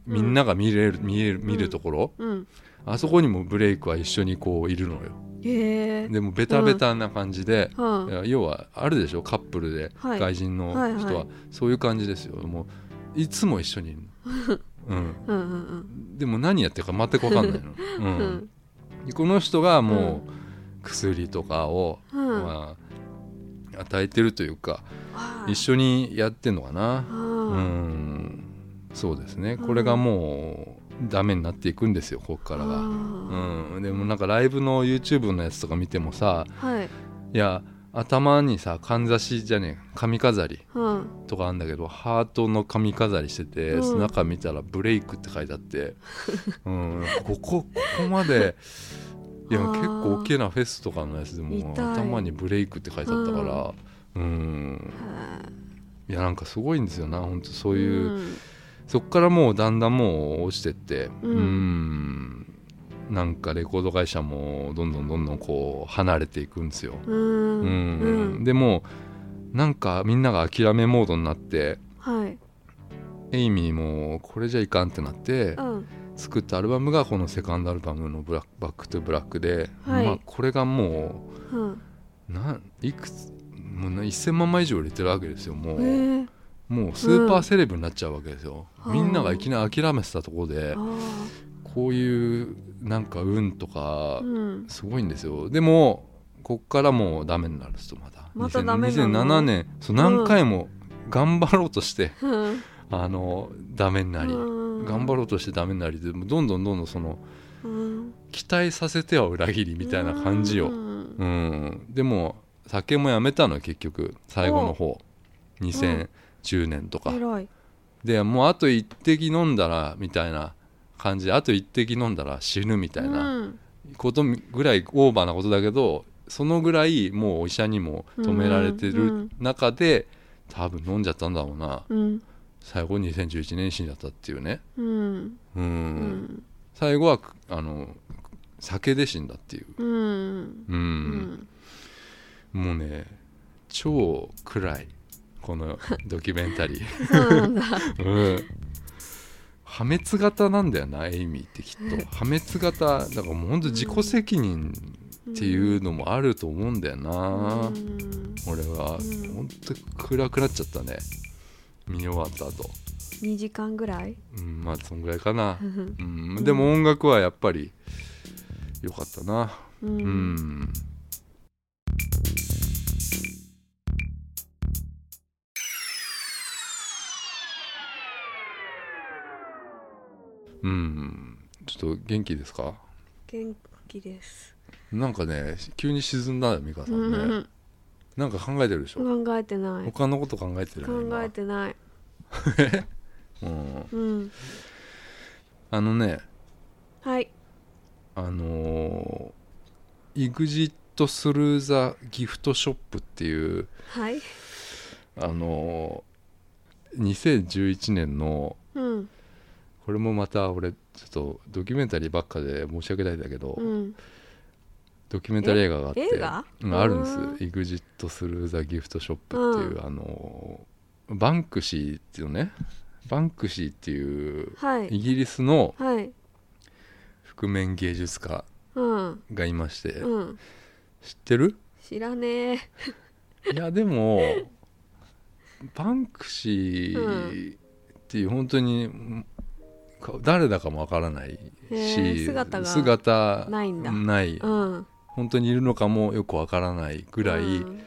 B: みんなが見れる、見える見るところ、
A: うん。
B: あそこにもブレイクは一緒にこういるのよ。でもベタベタな感じで、要はあるでしょ？カップルで
A: はい。
B: 外人の人は、そういう感じですよ。もういつも一緒にいるの、(laughs) でも何やってるか全く分かんないの、(laughs) この人がもう薬とかを、
A: うん。
B: まあ、与えてるというか
A: あ
B: 一緒にやってんのかな。
A: あ
B: う
A: ー
B: んそうですね。
A: うん。
B: これがもうダメになっていくんですよここからが、
A: あ
B: うん、でもなんかライブの YouTube のやつとか見てもさ
A: ーはい。
B: いや頭にさかんざしじゃねえ髪飾り
A: うん。
B: とかあるんだけどハートの髪飾りしてて、
A: うん。
B: 中見たらブレイクって書いてあって、(laughs) うん、ここここまでいや結構大きなフェスとかのやつでも頭にブレイクって書いてあったから。うん。いやなんかすごいんですよな本当そういう、
A: うん
B: そっからもうだんだんもう落ちてって
A: う
B: うん。んなんかレコード会社もどんどんどんどんこう離れていくんですよ、
A: うん。
B: でもなん。かみんなが諦めモードになって
A: はい。
B: エイミーもこれじゃいかんってなって
A: うん。
B: 作ったアルバムがこのセカンドアルバムのブラック「バック・トゥ・ブラックで」
A: はい。
B: まあ、これがも
A: うん。
B: うなんいくつもうな1000万枚以上売れてるわけですよもう、
A: へえ
B: もうスーパーセレブになっちゃうわけですよ、
A: うん。
B: みんながいきなり諦めてたところでこういうなんか運とか
A: うん。
B: すごいんですよ。でもこっからもうダメになるんですよまた
A: またダメなの
B: ？2007年そう何回も頑張ろうとして、
A: うん。(laughs)
B: あのダメになり、
A: うん。
B: 頑張ろうとしてダメになりでどんどんどんどんその
A: うん。
B: 期待させては裏切りみたいな感じよ、
A: う
B: うん。んでも酒もやめたのよ結局最後の方2010年とか、でもうあと一滴飲んだらみたいな感じ。であと一滴飲んだら死ぬみたいな
A: うん。
B: ことぐらいオーバーなことだけどそのぐらいもうお医者にも止められてる中で多分飲んじゃったんだろうな。
A: うん。
B: 最後2011年に死んじゃったっていうね。
A: うん。
B: うん、
A: うん。
B: 最後はあの酒で死んだっていう、
A: うん。
B: うん。
A: うん。
B: もうね超暗いこの (laughs) ドキュメンタリー。
A: そうなんだ。(laughs)
B: うん。破滅型なんだよなエイミーってきっと。(laughs) 破滅型だからもうほんと自己責任っていうのもあると思うんだよな、
A: うん。
B: 俺は
A: うん。
B: ほんと暗くなっちゃったね。見終わった後。
A: 2時間ぐらい？
B: うんまあそんぐらいかな、
A: うん。
B: うん、でも音楽はやっぱり良かったな。
A: う
B: うんうんちょっと元気ですか？
A: 元気です。
B: なんかね急に沈んだよ美香さ
A: うん
B: ね、
A: ん。
B: なんか考えてるでしょ、
A: 考えてない。
B: 他のこと考えてる
A: 考
B: の
A: えてない。
B: 今。(laughs) うん、
A: うん。
B: あのね。
A: はい。
B: あのー、EXIT スルーザギフトショップっていう
A: はい。
B: あのー、2011年の
A: うん
B: これもまた俺ちょっとドキュメンタリーばっかで申し訳ないんだけど、
A: うん。
B: ドキュメンタリー映画があって
A: え映画？
B: うんあるんです
A: うん。
B: EXIT スルーザギフトショップっていう、
A: う
B: あのーバンクシーっていうねバンクシーっていう
A: はい。
B: イギリスの
A: はい。
B: 覆面芸術家
A: うん。
B: がいまして、
A: うん。
B: 知ってる？
A: 知らねえ。
B: いやでも (laughs) バンクシーっていう本当にか誰だかもわからない
A: へ
B: し
A: ー姿ないんだ。
B: ない。
A: うん。
B: 本当にいるのかもよくわからないぐらい、
A: うん。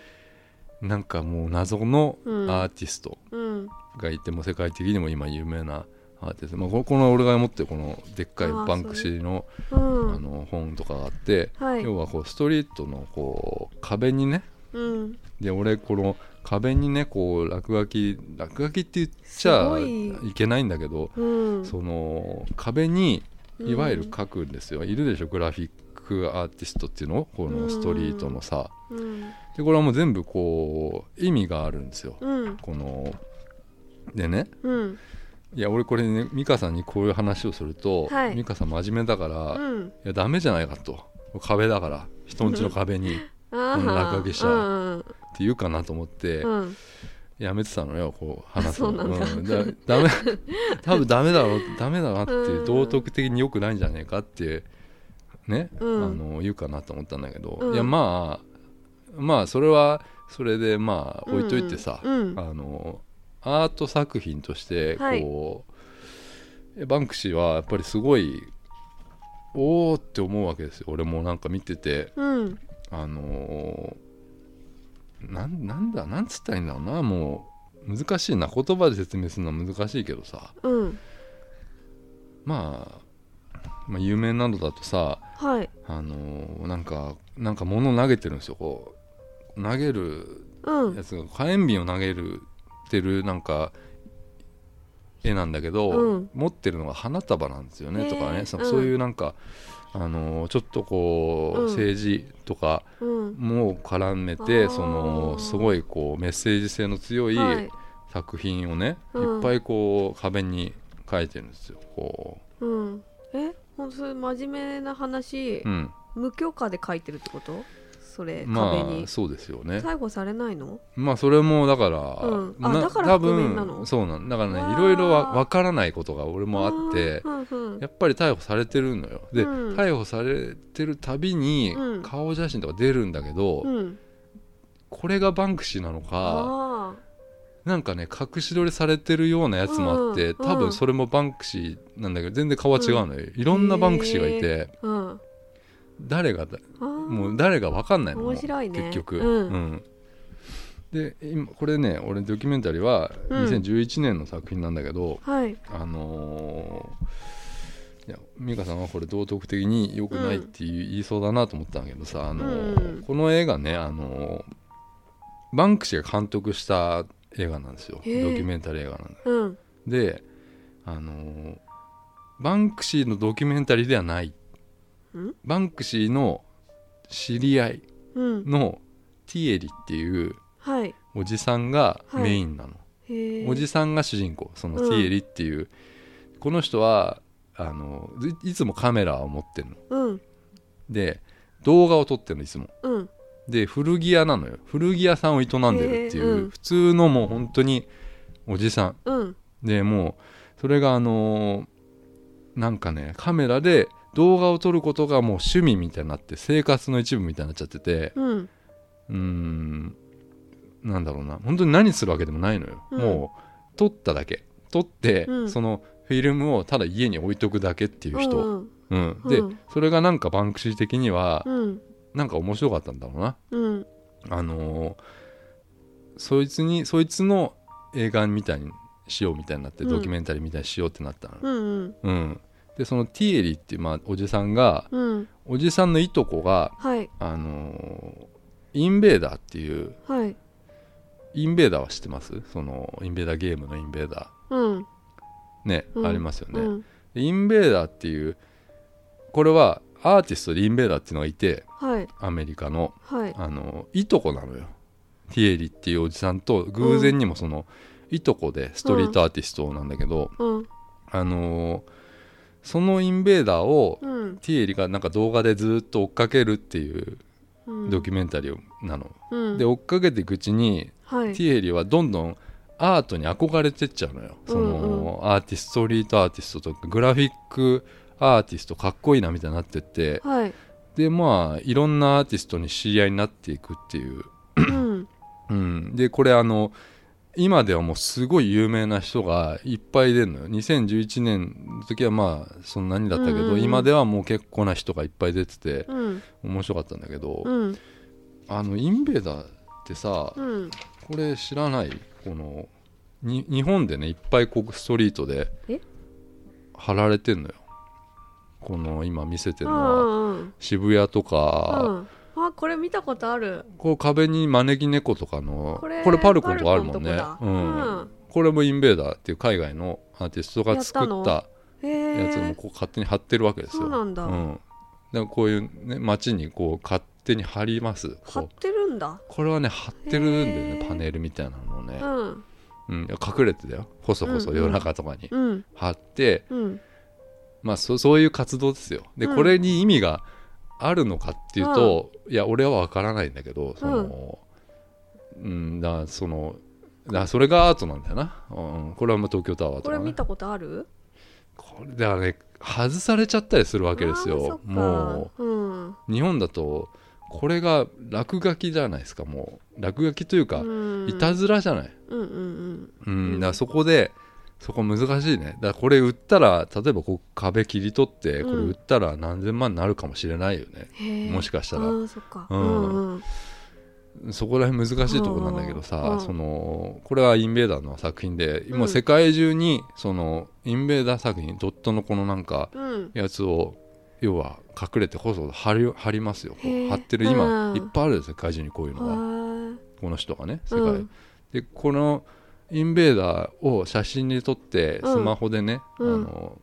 B: なんかもう謎の
A: うん。
B: アーティスト
A: うん。
B: がいても世界的にも今有名なアーティスト、まあ、この俺が持ってるこのでっかいバンクシーの
A: うん。
B: あの本とかがあって、
A: はい。
B: 要はこうストリートのこう壁にね
A: うん。
B: で俺この壁にねこう落書き落書きって言っちゃ
A: い。
B: いけないんだけど、
A: うん。
B: その壁に
A: うん。
B: いわゆる書くんですよ、いるでしょ？グラフィックアーティストっていうの？このストリートのさ、
A: うん。
B: でこれはもう全部こう意味があるんですよ、
A: うん。
B: このでね。
A: うん。
B: いや俺これね美香さんにこういう話をすると、
A: はい。
B: 美香さん真面目だから、い
A: うん。
B: やダメじゃないかと。壁だから。人んちの壁に (laughs) 落書きしちゃう
A: うん
B: て言うかなと思って、
A: うん。
B: やめてたのよこう話すの。
A: そうなんだ。
B: ん。だダメ多分ダメだろうダメだなって
A: うん。
B: 道徳的に良くないんじゃねえかってね、
A: うん。
B: あの言うかなと思ったんだけど、
A: うん。
B: いやまあまあそれはそれでまあ置いといてさ、
A: うんうん
B: あのアート作品として
A: はい。
B: こう、バンクシーはやっぱりすごいおおって思うわけですよ。俺もなんか見てて。
A: うん。
B: あのーなんなんだなんつったらいいんだろうな。もう難しいな。言葉で説明するのは難しいけどさ。
A: うん。
B: まあ、まあ有名なのだとさ
A: はい。
B: あのーなんかなんか物を投げてるんですよ。こう投げる
A: うん。
B: やつが火炎瓶を投げるってるなんか絵なんだけど、
A: うん。
B: 持ってるのが花束なんですよねとかね。そ,、
A: うん
B: そういうなんかあのーちょっとこう、
A: うん。
B: 政治とか
A: うん。
B: も絡め
A: あ
B: て
A: ー。
B: そのすごいこうメッセージ性の強い
A: はい。
B: 作品をね、
A: うん。
B: いっぱいこう壁に書いてるんですよこ
A: う。ん。えほんとそれ真面目な話
B: う、うん、
A: 無許可で書いてるってこと？それ
B: ま
A: 壁に。
B: あそうですよね。
A: 逮捕されないの？
B: まあそれもだから、
A: うん。あ
B: な
A: だから
B: 多
A: 覆面なの？
B: 分そうなんだからねいろいろわ分からないことが俺もあって
A: うんうん
B: やっぱり逮捕されてるのよ。で、
A: うん。
B: 逮捕されてるたびに
A: うん。
B: 顔写真とか出るんだけど、
A: うん。
B: これがバンクシーなのか
A: あ
B: なんかね隠し撮りされてるようなやつもあって、
A: うん
B: 多分それもバンクシーなんだけど全然顔は違うのよ、いろんなバンクシーがいて、
A: あうん。
B: 誰がだもう誰が分かんないの
A: 面白いね。
B: 結局、
A: うん。
B: で今これね俺ドキュメンタリーは
A: うん。
B: 2011年の作品なんだけど、
A: はい。
B: あのーいや美香さんはこれ道徳的に良くないって言い,、言いそうだなと思ったんだけどさ、あのこの映画ね、あのーバンクシーが監督した映画なんですよ。ドキュメンタリー映画なんで
A: うん。
B: であのーバンクシーのドキュメンタリーではない。
A: ん？
B: バンクシーの知り合い
A: うん。
B: のティエリっていう
A: はい。
B: おじさんが
A: はい。
B: メインなの、
A: へえ
B: おじさんが主人公。その
A: うん。
B: ティエリっていう、この人はあのいいつもカメラを持ってるの。
A: うん。
B: で動画を撮ってるのいつも。
A: うん。
B: で古着屋なのよ。古着屋さんを営んでるっていう、普通のもう本当におじさん。
A: うん。
B: でもうそれがあのーなんかねカメラで動画を撮ることがもう趣味みたいになって生活の一部みたいになっちゃってて
A: うん。
B: うーんなんだろうな。本当に何するわけでもないのよ、
A: うん。
B: もう撮っただけ。撮って、
A: うん。
B: そのフィルムをただ家に置いとくだけっていう人、
A: うん
B: うん。で、
A: うん。
B: それがなんかバンクシー的には
A: うん。
B: なんか面白かったんだろうな。
A: うん。
B: あのーそいつにそいつの映画みたいにしようみたいになって、
A: うん。
B: ドキュメンタリーみたいにしようってなったの、
A: うん。
B: うんでそのティエリっていう、まあ、おじさんが
A: うん。
B: おじさんのいとこが
A: はい。
B: あのーインベーダーっていう
A: はい。
B: インベーダーは知ってます？そのインベーダーゲームのインベーダ
A: うん。
B: ーね、
A: うん。
B: ありますよね、
A: うん。
B: でインベーダーっていうこれはアーティストでインベーダーっていうのがいて
A: はい。
B: アメリカの
A: はい。
B: あのいとこなのよ。ティエリっていうおじさんと偶然にもその、いとこでストリートアーティストなんだけど、
A: うん。
B: あのーそのインベーダーを
A: うん。
B: ティエリがなんか動画でずっと追っかけるっていう
A: うん。
B: ドキュメンタリーなの、
A: うん。
B: で追っかけていくうちに
A: はい。
B: ティエリはどんどんアートに憧れてっちゃうのよ、そのアーティストストリートアーティストとかグラフィックアーティストかっこいいなみたいになってって
A: はい。
B: でまあいろんなアーティストに知り合いになっていくっていう、
A: うん。
B: うん、でこれあの今ではもうすごい有名な人がいっぱい出るのよ。2011年の時はまあそんなにだったけど、
A: うんうん。うん
B: 今ではもう結構な人がいっぱい出てて
A: うん。
B: 面白かったんだけど、
A: うん。
B: あのインベーダーってさ、
A: うん
B: これ知らない？このに日本でねいっぱいこうストリートで
A: え？
B: 貼られてんのよ。この今見せてるのは。渋谷とか、
A: これ見たことある。
B: こう壁に招き猫とかの
A: これ
B: パルコンとかあるもんね。うん。
A: うん。
B: これもインベーダーっていう海外のアーティストが作っ
A: た
B: やつも
A: え
B: こう勝手に貼ってるわけですよ。
A: そうなんだ。
B: うん、だからこういうね街にこう勝手に貼ります
A: 貼ってるんだ。
B: これはね貼ってるんだよ
A: へ
B: ね
A: ー。
B: パネルみたいなのをね。
A: う、ん。
B: うん、隠れてだよ。こそこそ
A: うんうん。
B: 夜中とかに。
A: うん。
B: 貼って、
A: うん。
B: まあそそういう活動ですよ。で、
A: うん。
B: これに意味があるのかっていうと、いや俺は分からないんだけどそのうん、だそのだそれがアートなんだよな、うん、これはもう東京タワーとかね。
A: これ見たことある？
B: これだからね外されちゃったりするわけですよ。も
A: うん。
B: う日本だとこれが落書きじゃないですかもう。落書きというか、
A: うん。
B: いたずらじゃない、
A: うんうん
B: うん。
A: うん
B: だそこでそこ難しいね。だからこれ売ったら例えばこう壁切り取ってこれ売ったら何千万になるかもしれないよね、
A: うん
B: もしかしたら。
A: そん。んうん。
B: そこら辺難しいところなんだけどさ、
A: うん
B: そのこれはインベーダーの作品で、
A: うん。
B: 今世界中にそのインベーダー作品ドットのこのなんか
A: うん。
B: やつを要は隠れてこそ貼り貼りますよ。貼ってる今、
A: うん。
B: いっぱいある世界中にこういうのが、
A: は
B: この人がね世
A: い
B: 界、
A: うん。
B: でこのインベーダーを写真に撮って
A: うん。
B: スマホでね、
A: うん。
B: あの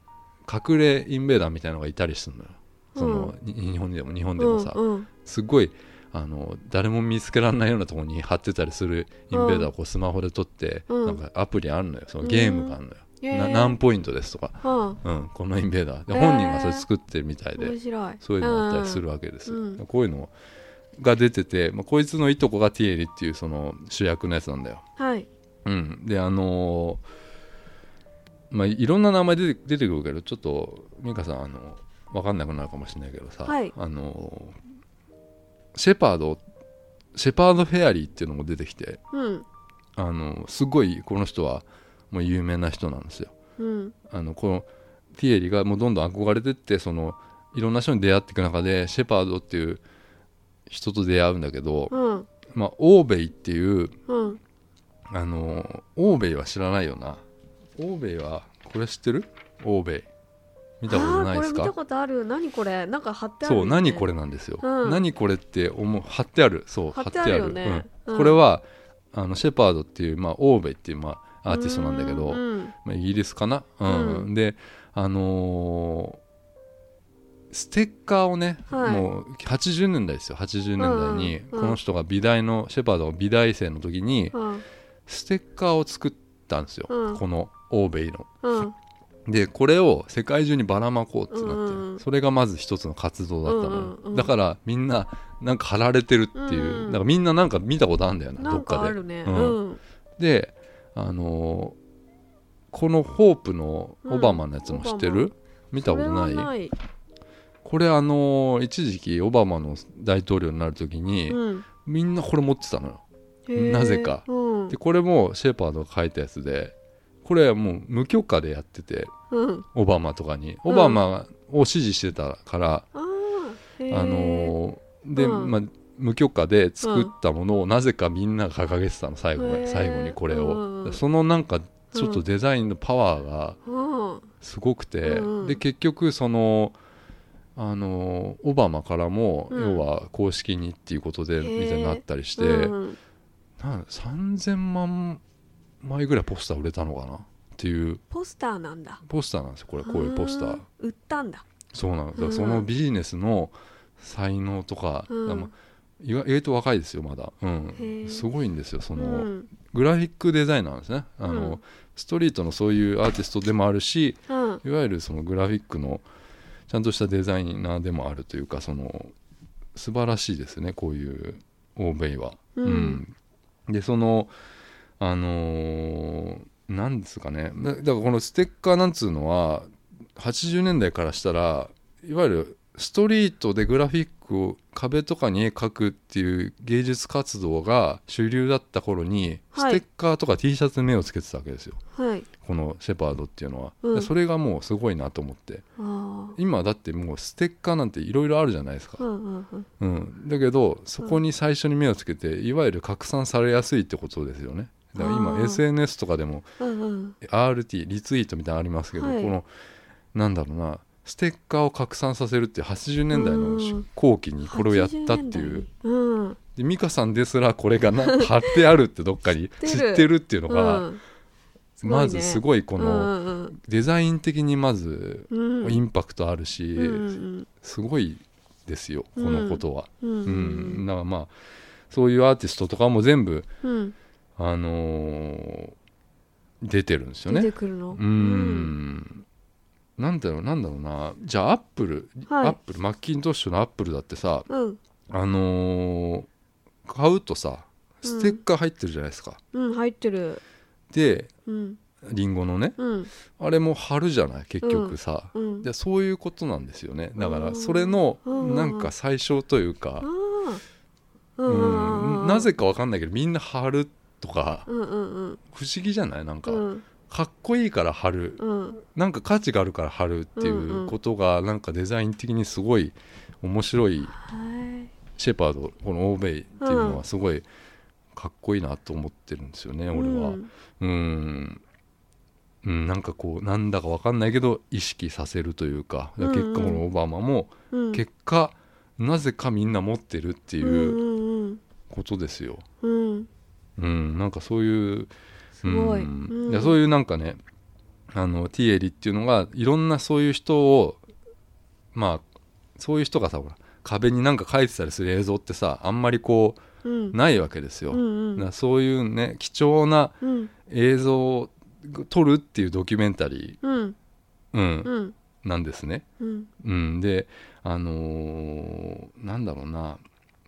B: 隠れインベーダーみたいなのがいたりするのよ。その、に日本でも日本でもさ、
A: うんうん。
B: すごいあの誰も見つけられないようなところに貼ってたりするインベーダーをこうスマホで撮って、
A: うん。
B: なんかアプリあるのよ。そのゲームがあるのよ、
A: へー。
B: な何ポイントですとか、
A: は
B: うん、このインベーダー。で本人がそれ作ってるみたい
A: あ
B: で、
A: 面白い。
B: そういうのがあったりするわけです、
A: うん。
B: こういうのが出てて、まあ、こいつのいとこがティエリっていうその主役のやつなんだよ、
A: はい
B: うん、であのーまあいろんな名前出て出てくるけどちょっと美香さんあの分かんなくなるかもしれないけどさ、
A: はい。
B: あのーシェパードシェパードフェアリーっていうのも出てきて
A: うん。
B: あのすごいこの人はもう有名な人なんですよ。
A: うん。
B: あのこのティエリがもうどんどん憧れてってそのいろんな人に出会っていく中でシェパードっていう人と出会うんだけど、
A: うん。
B: まあ、オーベイっていう
A: うん
B: あのオーベイは知らないよな。オーベイはこれ知ってる？オーベイ見たことないですか？
A: これ見たことある。何これ？なんか貼ってある
B: そう何こ
A: れ
B: れなんですよ、
A: うん。
B: 何これって思う貼ってある。そう
A: 貼ってある。よね。うん。
B: うん。これはあのシェパードっていう、まあ、オーベイっていう、まあ、アーティストなんだけど、
A: うん
B: まあ、イギリスかな、うん。
A: うん。
B: であのーステッカーをね、
A: はい。
B: もう80年代ですよ。80年代にこの人が美大のシェパードが美大生の時に
A: うん
B: ステッカーを作ったんですよ、
A: うん。
B: このオーベイの。
A: うん。
B: でこれを世界中にばらまこうってなって、
A: うんうん。
B: それがまず一つの活動だったのよ、
A: うんうんうん。
B: だからみんななんか貼られてるっていう、
A: うん。うん
B: だからみんななんか見たことあるんだよな
A: なん
B: どっか
A: あるね。
B: うん。
A: うん。
B: であのーこのホープのオバマのやつも知ってる、
A: うん。
B: 見たことない？
A: はない。
B: これあのー一時期オバマの大統領になる時に、
A: うん。
B: みんなこれ持ってたのよなぜか。
A: うん。
B: でこれもシェパードが書いたやつでこれはもう無許可でやってて
A: うん。
B: オバマとかに。オバマを支持してたから、
A: あ
B: のーで、
A: うん。
B: まあ無許可で作ったものをなぜかみんなが掲げてたの最後に最後にこれを、そのなんかちょっとデザインのパワーが
A: うん。
B: すごくて、で結局そのあのオバマからも、
A: うん。
B: 要は公式にっていうことでみたいになったりして、
A: うん
B: なん3000万枚ぐらいポスター売れたのかな？っていう。
A: ポスターなんだ。
B: ポスターなんですよこれこういうポスター。
A: あ売ったんだ。
B: そうなのだ。そのビジネスの才能とか、
A: うん。
B: 意外と若いですよまだ、う
A: へ
B: ん、
A: ー。
B: すごいんですよその、
A: うん。
B: グラフィックデザイナーですね。あの、
A: うん。
B: ストリートのそういうアーティストでもあるし
A: うん。
B: いわゆるそのグラフィックのちゃんとしたデザイナーでもあるというかその素晴らしいですねこういう欧米は。
A: うん
B: でそのあのーなんですかね。だだからこのステッカーなんつうのは80年代からしたらいわゆるストリートでグラフィックを壁とかに絵描くっていう芸術活動が主流だった頃に、
A: はい。
B: ステッカーとか T シャツに目をつけてたわけですよ。
A: はい
B: このシェパードっていうのは、
A: うん。
B: でそれがもうすごいなと思って。
A: あ
B: 今だってもうステッカーなんていろいろあるじゃないですか。
A: あ、うんうんうん。
B: うん、だけどそこに最初に目をつけていわゆる拡散されやすいってことですよね。だから今 SNS とかでも
A: うんうん。
B: RT リツイートみたいなのありますけど、
A: はい。
B: このなんだろうなステッカーを拡散させるっていう80年代の
A: うん
B: 後期にこれをやったってい
A: 80
B: う
A: うん。
B: で美香さんですらこれがな貼ってあるってどっかに
A: 知ってる。
B: 知ってるっていうのが、
A: うん
B: まずす
A: い
B: ごいこ
A: ね
B: の
A: うん
B: デザイン的にまず
A: うん。うん
B: インパクトあるし、
A: うんうん
B: すごいですよこのことは。
A: うん。う
B: うん
A: ん。
B: だからまあそういうアーティストとかも全部
A: うん。
B: あのー出てるんですよね。
A: 出てくるの？
B: うーん。なんだろうなんだろうな。じゃあアップル、
A: はい。
B: アップルマッキントッシュのアップルだってさ
A: うん。
B: あのー買うとさステッカー入ってるじゃないですか、
A: うん入ってる
B: で
A: うん。
B: リンゴのね。
A: うん。
B: あれも貼るじゃない？結局さ、
A: うん。
B: でそういうことなんですよね。だか
A: うん。
B: らそれの
A: うん。
B: なんか最小というか。う
A: うん。
B: ん、なぜかわかんないけどみんな貼るとか不思議じゃない？なんか、
A: うん。
B: かっこいいから貼る
A: うん。
B: なんか価値があるから貼るっていうことがなんかデザイン的にすごい面白い
A: はい。
B: シェパードこの欧米っていうのはすごいかっこいいなと思ってるんですよね、俺は。
A: うん。
B: うんうんなんかこうなんだかわかんないけど意識させるというかだから結果このオバマも
A: うん。
B: 結果なぜかみんな持ってるっていうことですよ、
A: うん。
B: うん、なんかそういう
A: すごい。
B: うん
A: うん。
B: いやそういうなんかねあのティエリっていうのがいろんなそういう人をまあそういう人がさほら壁になんか書いてたりする映像ってさあんまりこ
A: うん
B: うないわけですよ、
A: うんうん。
B: そういうね貴重な
A: うん。
B: 映像を撮るっていうドキュメンタリ
A: うん。
B: ー、うん。
A: うん。
B: なんですね、
A: うん。
B: うん、であのーなんだろうな。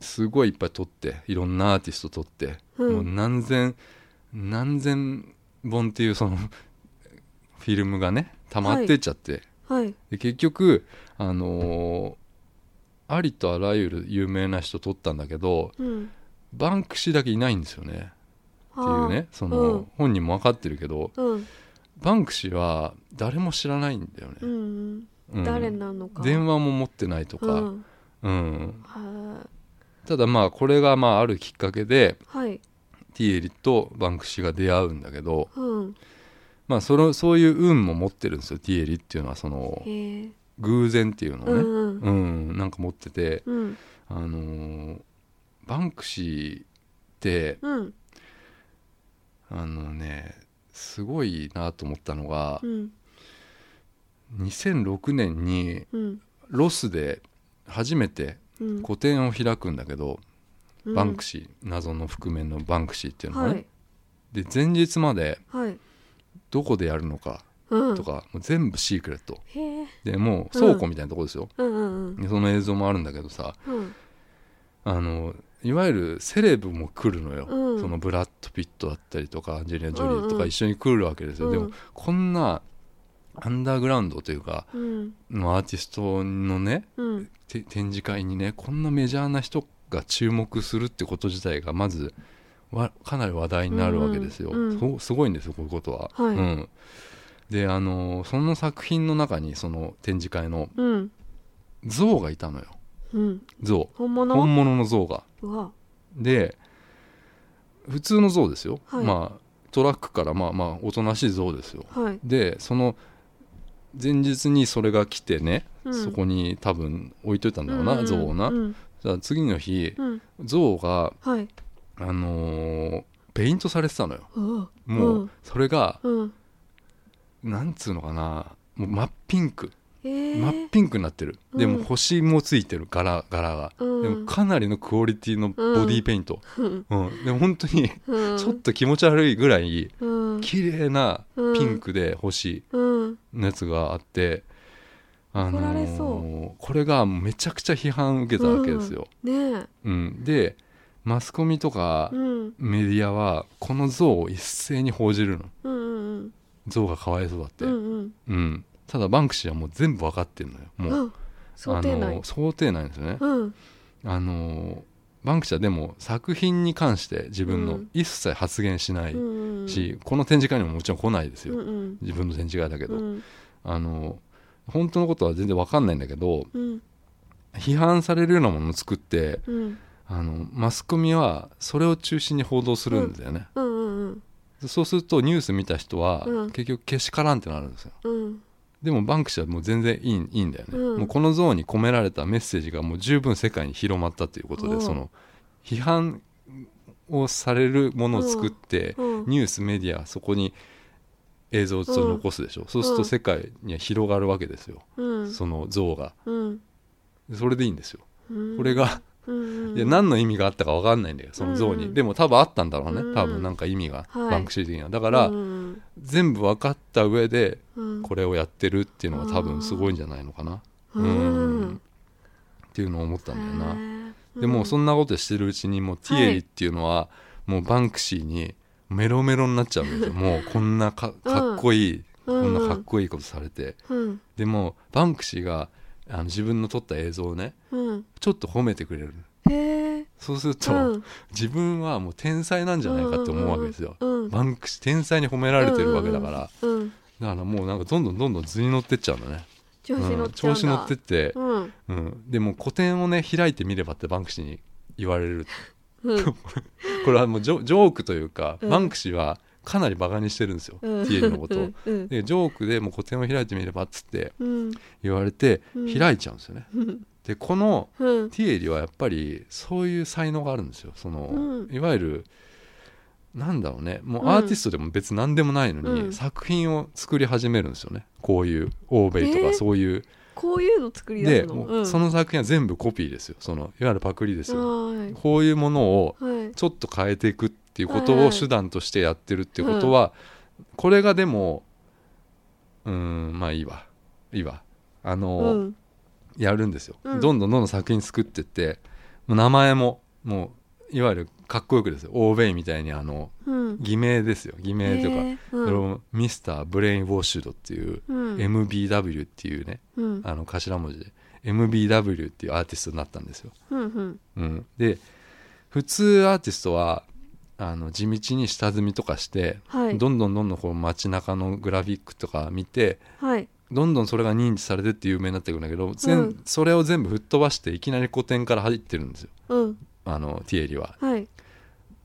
B: すごいいっぱい撮っていろんなアーティスト撮って、
A: うん。
B: もう何千何千本っていうそのフィルムがね溜まってっちゃって、
A: はい。
B: で結局あのーありとあらゆる有名な人撮ったんだけど
A: うん
B: バンクシーだけいないんですよね。っていうねその、
A: うん。
B: 本人も分かってるけど
A: うん。
B: バンクシーは誰も知らないんだよね、
A: うん
B: うん。
A: 誰なのか。
B: 電話も持ってないとか、
A: うん。
B: ただまあこれがまああるきっかけで
A: はい。
B: ティエリとバンクシーが出会うんだけど、
A: うん。
B: まあ、そのそういう運も持ってるんですよティエリっていうのはその偶然っていうのをね、
A: うんうん。
B: うん。なんか持ってて、
A: うん。
B: あのーバンクシーって
A: うん。
B: あのねすごいなと思ったのが
A: う、ん。
B: 2006年に
A: うん。
B: ロスで初めて
A: うん。
B: 個展を開くんだけど、
A: うん。
B: バンクシー謎の覆面のバンクシーっていうのがね、
A: はい。
B: で前日まで
A: はい。
B: どこでやるのか
A: うん。
B: とか、もう全部シークレット。
A: へえ
B: でもう倉庫みたいなとこですよ、
A: うん。うん。うん。
B: でその映像もあるんだけどさ
A: うん。
B: あのいわゆるセレブも来るのよ、
A: うん。
B: そのブラッド・ピットだったりとかアンジェリーナ・ジョリーとか一緒に来るわけですよ、でも
A: うん
B: こんなアンダーグラウンドというか
A: うん。
B: のアーティストのね
A: うん。
B: て展示会にねこんなメジャーな人が注目するってこと自体がまずわかなり話題になるわけですよ、
A: うんうん。
B: すごいんですよこういうことは、
A: はい。
B: うん、であのその作品の中にその展示会の
A: うん。
B: 像がいたのよ。
A: うん
B: 像。
A: 本物？
B: 本物の像が。で普通の像ですよ、
A: はい。
B: まあトラックからまあまあおとなしい像ですよ。
A: はい。
B: でその前日にそれが来てね、
A: うん。
B: そこに多分置いといたんだろうな、
A: うん
B: 像をな、
A: うん。
B: じゃあ次の日
A: うん。
B: 像が
A: はい。
B: あのーペイントされてたのよ。も
A: う
B: うん。それが、
A: うん。
B: なんつうのかなもう真っピンク。
A: ええ
B: 真っピンクになってる、でも
A: うん
B: 星もついてる柄柄が、
A: うん。
B: でもかなりのクオリティのボディーペイント、(laughs)
A: うん。
B: うんでも本当に
A: うん。
B: ちょっと気持ち悪いぐらい
A: うん。
B: 綺麗なピンクで星
A: うん。
B: のやつがあって、あ
A: 怒られそ
B: ーこれがめちゃくちゃ批判受けたわけですよ、
A: ねえ。
B: うん。でマスコミとか
A: うん。
B: メディアはこの像を一斉に報じるの。
A: うんうん
B: 像がかわいそうだって、
A: う
B: うん
A: ん。うん
B: ただバンクシーはもう全部わかってるのよ。もう、
A: うん。想定内。
B: 想定内ですよね、
A: うん。
B: あのバンクシーはでも作品に関して自分の
A: うん。
B: 一切発言しない
A: うん
B: し、この展示会にももちろん来ないですよ、
A: うんうん。
B: 自分の展示会だけど、
A: うん。
B: あの本当のことは全然わかんないんだけど
A: うん。
B: 批判されるようなものを作って
A: うん。
B: あのマスコミはそれを中心に報道するんだよね、そうするとニュース見た人は、
A: うん。
B: 結局けしからんってなるんですよ。
A: うん
B: でもバンクシーはもう全然いいいいんだよね、
A: うん。
B: もうこの像に込められたメッセージがもう十分世界に広まったということ
A: おう
B: でその批判をされるものを作って、
A: うん。
B: ニュースメディアそこに映像を残すでしょ、そうすると世界には広がるわけですよ、
A: うん。
B: その像が。
A: うん。
B: それでいいんですよ、
A: うん。
B: これが
A: うん
B: いや何の意味があったか分かんないんだよその像に、
A: うん
B: でも多分あったんだろうね、
A: うん。
B: 多分なんか意味が、
A: はい。
B: バンクシー的には。だから、
A: うん
B: 全部分かった上で
A: うん。
B: これをやってるっていうのが多分すごいんじゃないのかな、
A: うん。
B: うん。っていうのを思ったんだよな、でもそんなことしてるうちにもうティエリっていうのはもうバンクシーにメロメロになっちゃうんですよ。もうこんなかかっこいい、
A: うん。
B: こんなかっこいいことされて。
A: うん。
B: でもバンクシーがあの自分の撮った映像をね
A: うん。
B: ちょっと褒めてくれる。
A: へえ
B: そうすると、
A: うん。
B: 自分はもう天才なんじゃないかって思うわけですよ、
A: うん
B: バンクシー天才に褒められてるわけだから、
A: うん
B: だからもうなんかどんどんどんどん図に乗ってっちゃうんだね。
A: 調子乗っ
B: 調子乗ってって、
A: うん。
B: うん、でも個展をね開いてみればってバンクシーに言われる。
A: うん。(laughs)
B: これはもうジョジョークというか、
A: うん。
B: バンクシーはかなりバカにしてるんですよ、
A: うん。
B: ティエリのこと。を、
A: うん。
B: でジョークでもう個展を開いてみればっつって
A: うん。
B: 言われて
A: うん。
B: 開いちゃうんですよね、
A: うん。
B: でこの
A: うん。
B: ティエリはやっぱりそういう才能があるんですよ。その、
A: うん。
B: いわゆるなんだろうね。も
A: う
B: うん。アーティストでも別に何でもないのに、
A: うん。
B: 作品を作り始めるんですよね。こういう欧米と
A: えー？
B: かそういう、
A: こういうの作り出
B: ですも
A: の
B: うその作品は全部コピーですよ。そのいわゆるパクリですよ。
A: はい。
B: こういうものを
A: はい。
B: ちょっと変えていくっていうことを手段としてやってるってことは、これがでもうーんまあいいわ。いいわ。あの、
A: うん。
B: やるんですよ、
A: うん。
B: どんどんどんどん作品作ってってもう名前ももういわゆるかっこよくですよ。欧米みたいにあの
A: うん。
B: 偽名ですよ。偽名というか、
A: へー。
B: それをミスターブレインウォッシュドっていう、
A: うん。
B: MBW っていうね
A: うん。
B: あの頭文字で MBW っていうアーティストになったんですよ。
A: うんうん。
B: うん、で普通アーティストはあの地道に下積みとかして、
A: はい。
B: どんどんどんどんこう街中のグラフィックとか見て
A: はい。
B: どんどんそれが認知されてって有名になっていくんだけど、全
A: うん。
B: それを全部吹っ飛ばしていきなり古典から入ってるんですよ。
A: うん。
B: あのティエリは。
A: はい。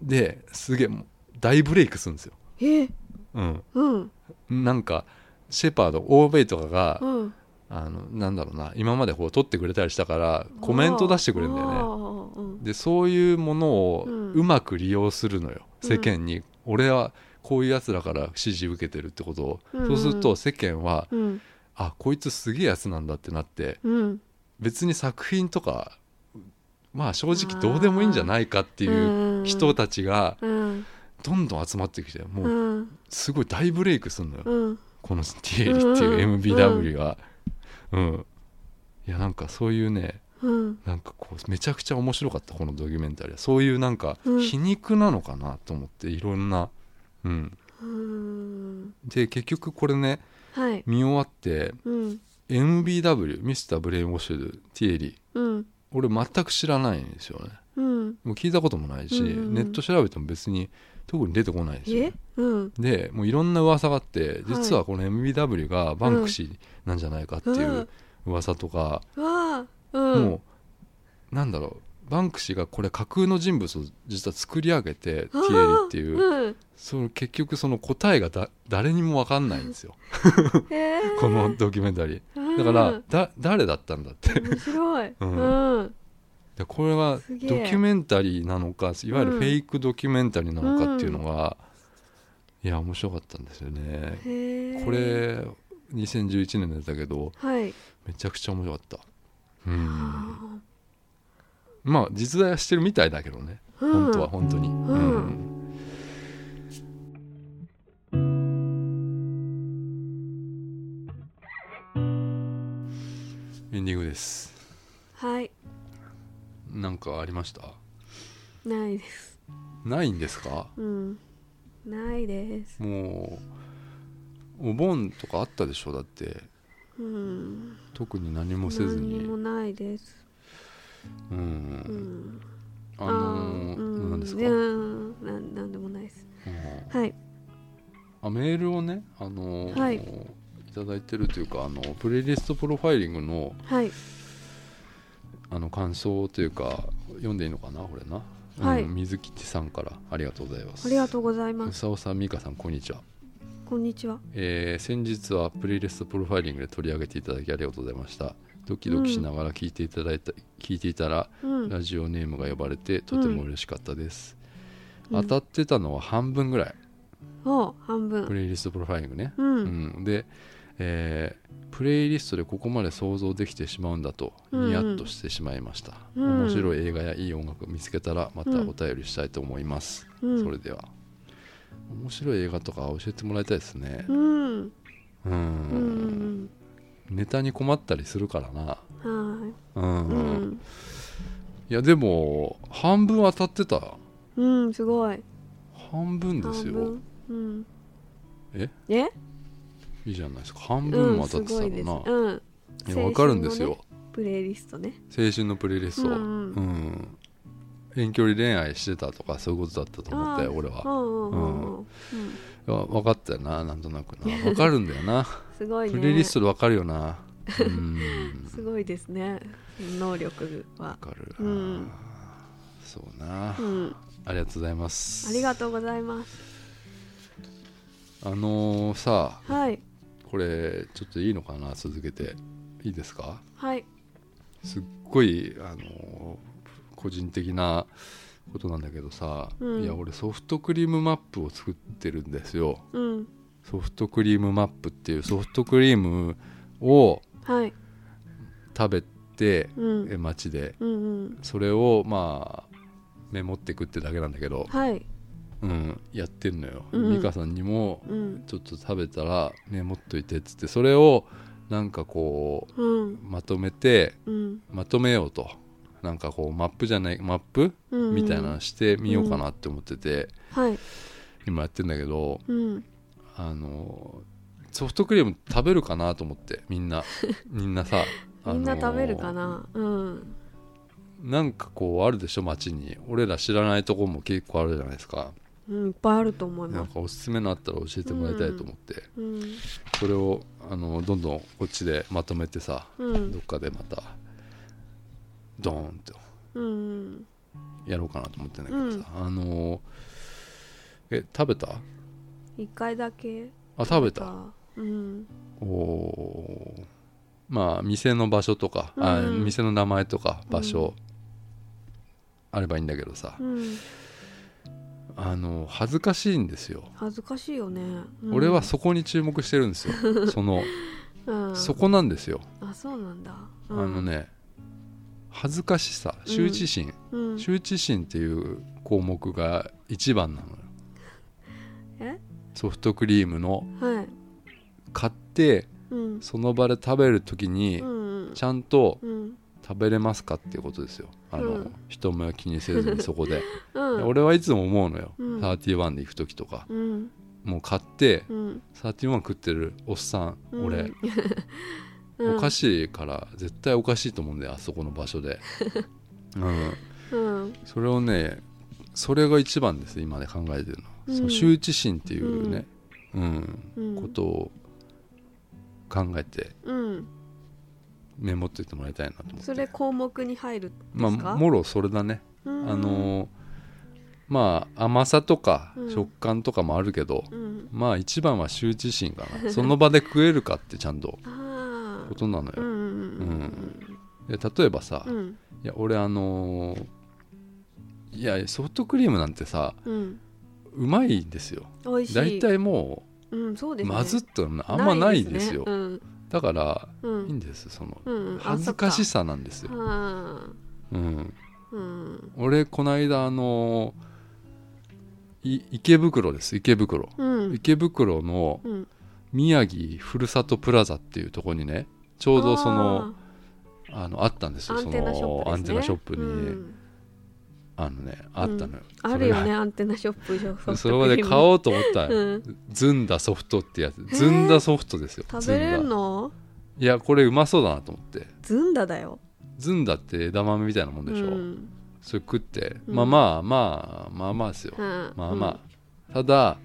B: ですげえもう大ブレイクするんですよ。
A: え？ー
B: うん、
A: うん。
B: なんかシェパード欧米とかが、
A: うん
B: あのなんだろうな今までこう撮ってくれたりしたからコメント出してくれるんだよね。でそういうものを
A: う
B: まく利用するのよ、
A: うん。
B: 世間に。俺はこういうやつらから支持受けてるってことを、
A: うん。
B: そうすると世間は
A: うん。
B: あこいつすげえやつなんだってなって
A: うん。
B: 別に作品とかまあ正直どうでもいいんじゃないかっていう人たちが
A: うん。
B: どんどん集まってきても
A: う
B: うん。すごい大ブレイクするのよ、
A: うん。
B: このティエリっていう MBW がうん、いやなんかそういうね
A: うん。
B: なんかこうめちゃくちゃ面白かったこのドキュメンタリーは。そういうなんか
A: うん。
B: 皮肉なのかなと思っていろんな、うん、
A: うん。
B: で結局これね
A: はい。
B: 見終わって
A: うん。
B: MBW ミスターブレインウォッシュドティエリ
A: うん。
B: 俺全く知らないんですよね。
A: うん。
B: もう聞いたこともないし、
A: うんうんうん。
B: ネット調べても別に特に出てこないんですよ。
A: え？うん。
B: でもういろんな噂があって実はこの MBW がバンクシーなんじゃないかっていう噂とか、
A: わあ。うん。
B: もうなんだろう。バンクシーがこれ架空の人物を実は作り上げてティエリっていう。
A: うん。
B: その結局その答えがだ誰にも分かんないんですよ。
A: へー。(laughs)
B: このドキュメンタリー。だからだ誰だったんだって。
A: 面白い。
B: うん。
A: うん
B: でこれはドキュメンタリーなのかいわゆるフェイクドキュメンタリーなのかっていうのが、いや面白かったんですよね。これ2011年だったけど
A: はい。
B: めちゃくちゃ面白かった。うん。まあ実在はしてるみたいだけどね。
A: うん。
B: 本当は本当に、
A: ん。
B: うん。エンディングです。
A: はい
B: なんかありました？
A: ないです。
B: ないんですか？
A: うん。ないです。
B: もうお盆とかあったでしょ？だって。
A: うん。
B: 特に何もせずに。
A: 何もないです。
B: うん、
A: うん。
B: あのー
A: ーうん。
B: 何ですか、
A: なんなんでもないです。
B: うん。
A: はい。
B: あメールをね、あのー
A: はい。
B: いただいてるというかあのプレイリストプロファイリングの
A: はい
B: あの感想というか読んでいいのかなこれな、
A: はい。
B: うん水吉さんから。ありがとうございます。
A: ありがとうございます。
B: うさおさんみかさんこんにちは。
A: こんにちは。
B: えー先日はプレイリストプロファイリングで取り上げていただきありがとうございました。ドキドキしながら聞いていただいた、聞いていたら
A: うん。
B: ラジオネームが呼ばれてとても嬉しかったです、
A: うん。
B: 当たってたのは半分ぐらい。
A: お半
B: プ
A: 分
B: レイリストプロファイリングね、
A: う
B: うんん。で、えープレイリストでここまで想像できてしまうんだと
A: うん
B: ニヤッとしてしまいました、
A: うん。
B: 面白い映画やいい音楽見つけたらまたお便りしたいと思います、
A: うん。
B: それでは。面白い映画とか教えてもらいたいですね。
A: うん。
B: うん。ネタに困ったりするからな。
A: はい。
B: うん、
A: うん。
B: いやでも半分当たってた。
A: うんすごい。
B: 半分ですよ。
A: うん。
B: え？
A: え？
B: いいじゃないですか。半
A: うん
B: 分も当たって
A: すごいです。
B: たのな、
A: うん。
B: いやわかるんですよ、
A: 青春のねプレイリストね。
B: 青春のプレイリスト、
A: う
B: うん
A: ん。
B: 遠距離恋愛してたとかそういうことだったと思ったよ俺は。
A: んうん
B: 分かったよななんとなくな。分かるんだよな。(laughs)
A: すごいね。
B: プレイリストで分かるよな。うん。(laughs)
A: すごいですね。能力は。
B: 分かる、
A: うん。
B: そうな、
A: うん。
B: ありがとうございます。
A: ありがとうございます。
B: あのーさ
A: はい
B: これちょっといいのかな続けて。いいですか？
A: はい。
B: すっごいあの個人的なことなんだけどさ、
A: うん。
B: いや俺ソフトクリームマップを作ってるんですよ。
A: うん。
B: ソフトクリームマップっていうソフトクリームを
A: はい。
B: 食べて、
A: うん。
B: え街で。
A: うんうん。
B: それをまあメモっていくってだけなんだけど、
A: はい
B: うん、やってんのよ、
A: うん。
B: 美香さんにも
A: うん。
B: ちょっと食べたらメモっといてっつってそれをなんかこ
A: うん。
B: うまとめて
A: うん。
B: まとめようと。なんかこうマップじゃないマップ
A: うん。
B: みたいなのしてみようかなって思ってて、
A: はい。
B: 今やってんだけど
A: うん。
B: あのソフトクリーム食べるかなと思ってみんな。(laughs) みんなさ
A: みんな食べるかな？うん。
B: なんかこうあるでしょ街に。俺ら知らないとこも結構あるじゃないですか
A: うんいっぱいあると思います。
B: なんかおすすめのあったら教えてもらいたいと思って、
A: うん。
B: それをあのどんどんこっちでまとめてさ
A: うん。
B: どっかでまたドーンと
A: うん
B: やろうかなと思ってんだけどさ、あのえ食べた？
A: 一回だけ。
B: あ食べた？
A: うん。
B: おまあ店の場所とか、あ
A: うん。
B: 店の名前とか場所、あればいいんだけどさ、
A: うん
B: あの恥ずかしいんですよ、
A: 恥ずかしいよね。うん。
B: 俺はそこに注目してるんですよ。(laughs) その、
A: うん。
B: そこなんですよ、
A: あそうなんだ。
B: あのね恥ずかしさ羞恥心、
A: うん。
B: 羞恥心っていう項目が一番なのよ。(laughs)
A: え？
B: ソフトクリームの。
A: はい。
B: 買って
A: うん。
B: その場で食べる時に
A: うん。
B: ちゃんと
A: うん
B: 食べれますかっていうことですよ。あの、
A: うん。
B: 人目は気にせずにそこで、(laughs)
A: うん。
B: 俺はいつも思うのよ、
A: うん。
B: 31で行く時とか。
A: うん。
B: もう買って
A: うん。
B: 31食ってるおっさん、
A: うん。
B: 俺、(laughs)
A: うん。
B: おかしいから絶対おかしいと思うんだよあそこの場所で、(laughs) うん、
A: うん。
B: それをねそれが一番です今ね考えてるの,、
A: うん。
B: その羞恥心っていうね、うん。
A: うん。
B: ことを考えて。
A: うん
B: メモっといてもらいたいなと思って。
A: それ項目に入るん
B: まあ
A: ですか？
B: もろそれだね、
A: うん。
B: あのーまあ甘さとか
A: うん。
B: 食感とかもあるけど、
A: うん。
B: まあ一番は羞恥心かな。その場で食えるかってちゃんと (laughs) ことなのよ、
A: うんうん
B: で例えばさ、いや俺あのーいやソフトクリームなんてさ
A: う
B: まいんですよ。大体も
A: うんそうですね。
B: うまずっとあんまないですよ。
A: ね。うん
B: だから
A: うん。
B: いいんですその
A: うんうん。
B: 恥ずかしさなんですよ、
A: あ
B: うん、俺この間あのい池袋です池袋、
A: うん。
B: 池袋の
A: うん。
B: 宮城ふるさとプラザっていうところにねちょうどそのあのあったんですよそ
A: あーアンテナショップですね。
B: のアンテナショップに、
A: うん
B: あのねあったのよ、
A: あるよねアンテナショップソフト
B: それまで買おうと思ったら、
A: うん。
B: ずんだソフトってやつ。ずんだソフトですよ
A: 食べれ
B: ずんだ。
A: んの？
B: いやこれうまそうだなと思って。
A: ずんだだよ。
B: ずんだって枝豆みたいなもんでしょ、
A: うん。
B: それ食って、
A: うん。
B: まあまあまあまあまあですよ、
A: うん。
B: まあまあ、ただ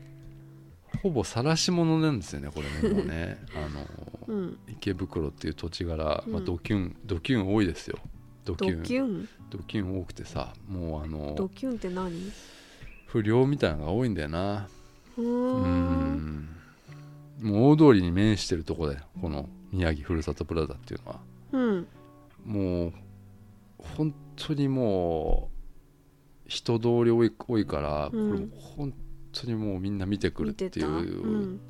B: ほぼ晒し物なんですよねこれねもうね。あの
A: うん。
B: 池袋っていう土地柄、まあ、
A: うん。
B: ドキュンドキュン多いですよド
A: ド
B: キュン？ドキュン多くてさもうあ
A: ド
B: の
A: キュンって何？
B: 不良みたいなのが多いんだよな。
A: うん。
B: ん。もう大通りに面してるとこだよこの宮城ふるさとプラザっていうのは。
A: うん。
B: もう本当にもう人通り多い多いから、
A: うん。
B: これ本当にもうみんな見てくるっていう、
A: うん。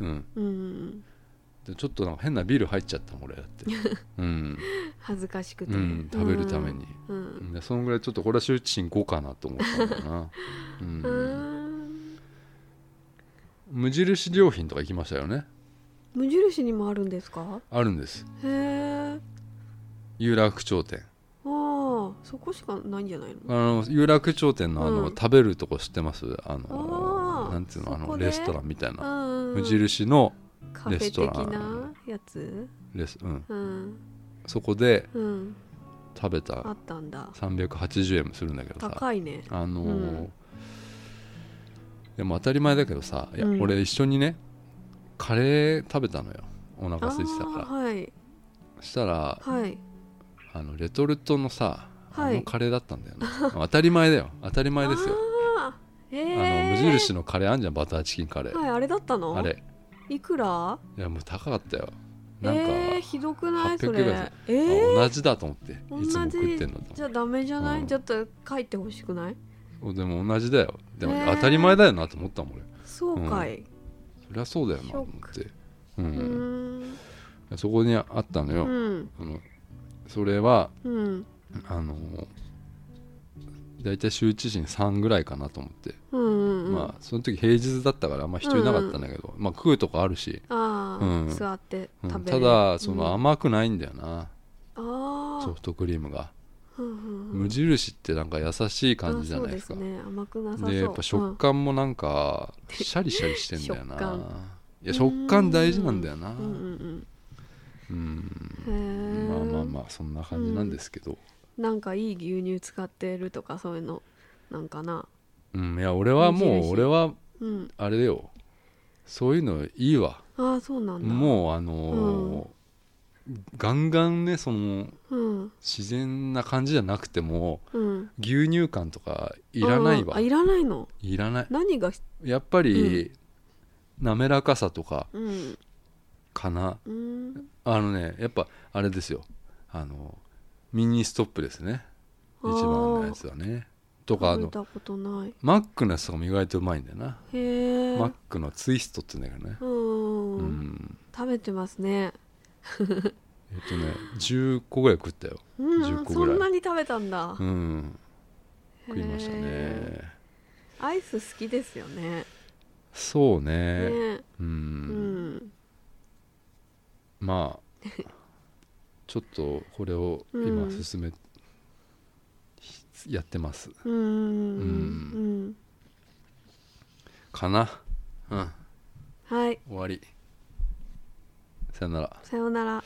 B: うん。
A: うん。
B: でちょっとなんか変なビル入っちゃったもん俺だって、(laughs) うん。
A: 恥ずかしくて、
B: うん、食べるために、
A: うん。
B: でそのぐらいちょっとこれは周知心5かなと思ったんだよな、(laughs) う、
A: うんん。
B: 無印良品とか行きましたよね。
A: 無印にもあるんですか？
B: あるんです。
A: へえ
B: 有楽町店。
A: ああそこしかないんじゃないの？
B: あの有楽町店のあの、
A: うん。
B: 食べるとこ知ってます？あのなんていうの？あのレストランみたいな。
A: うん。
B: 無印の
A: カフェ的
B: レストラン
A: なやつ？
B: レス、うん、
A: うん。
B: そこで
A: うん。
B: 食べ
A: あ
B: た
A: ったんだ。
B: 380円もするんだけどさ。
A: 高いね。
B: あのー
A: うん。
B: でも当たり前だけどさいや、
A: うん。
B: 俺一緒にねカレー食べたのよ。お腹
A: あ
B: 空いてたから。
A: ーはい。
B: そしたら
A: はい。
B: あのレトルトのさあ
A: はい。
B: のカレーだったんだよね、(laughs) 当たり前だよ。当たり前ですよ。
A: あーへ
B: あ
A: え
B: の無印のカレーあんじゃん。バターチキンカレー、
A: はいあれだったの？
B: あれ
A: いくら？
B: いやもう高かったよ。なんか、
A: えー、ひどくない
B: ？800
A: それ。え
B: 同じだと思って
A: 同じ？じゃあダメじゃない、
B: うん。
A: ちょっと書いてほしくない？
B: でも同じだよ。でも当たり前だよなと思ったもん俺。
A: そうかい、
B: そりゃそうだよなと思って。う、
A: うん。
B: そこにあったのよ、
A: うん。
B: あのそれは
A: うん。
B: あの大体羞恥心3ぐらいかなと思って、
A: うんうんうん。
B: まあその時平日だったからあんま人いなかったんだけど、まあ食うとこあるし、
A: ああ、
B: うん。
A: 座って
B: うん。
A: 食べれる、
B: ただその
A: うん。
B: 甘くないんだよな、
A: あ
B: ソフトクリームが、
A: あ、うんうんうん。
B: 無印ってなんか優しい感じじゃないですか。
A: ね。甘くなさ
B: でやっぱ食感もなんかシャリシャリしてんだよな、(laughs)
A: 食感。
B: いや食感大事なんだよな。
A: うん
B: まあまあまあそんな感じなんですけど、
A: なんかいい牛乳使ってるとかそういうのなんかな？
B: うんいや俺はもう俺は
A: うん。
B: あれよ。そういうのいいわ。
A: ああそうなんだ。
B: もうあのーガンガンねその
A: うん。
B: 自然な感じじゃなくても
A: うん。
B: 牛乳感とかいらないわ。
A: ああいらないの？
B: いらない。
A: 何が
B: やっぱり、滑らかさとか
A: うん。
B: かな。
A: うん。
B: あのねやっぱあれですよ。あのミニストップですね。一番のやつはね。とかあのマックのやつとかも意外とうまいんだよな、
A: へえ。
B: マックのツイストって言うんだけどね。
A: うん、
B: うん。
A: 食べてますね。(laughs)
B: えっとね10個ぐらい食ったよ。
A: うん
B: 10個ぐらい。
A: そんなに食べたんだ、
B: うん。食いました
A: へ
B: ね
A: アイス好きですよね。
B: そうね。
A: ね。
B: う
A: うんん。
B: まあ (laughs) ちょっとこれを今進め、やってます。
A: うん。うん。
B: かな？うん。
A: はい。
B: 終わり。さよなら。
A: さようなら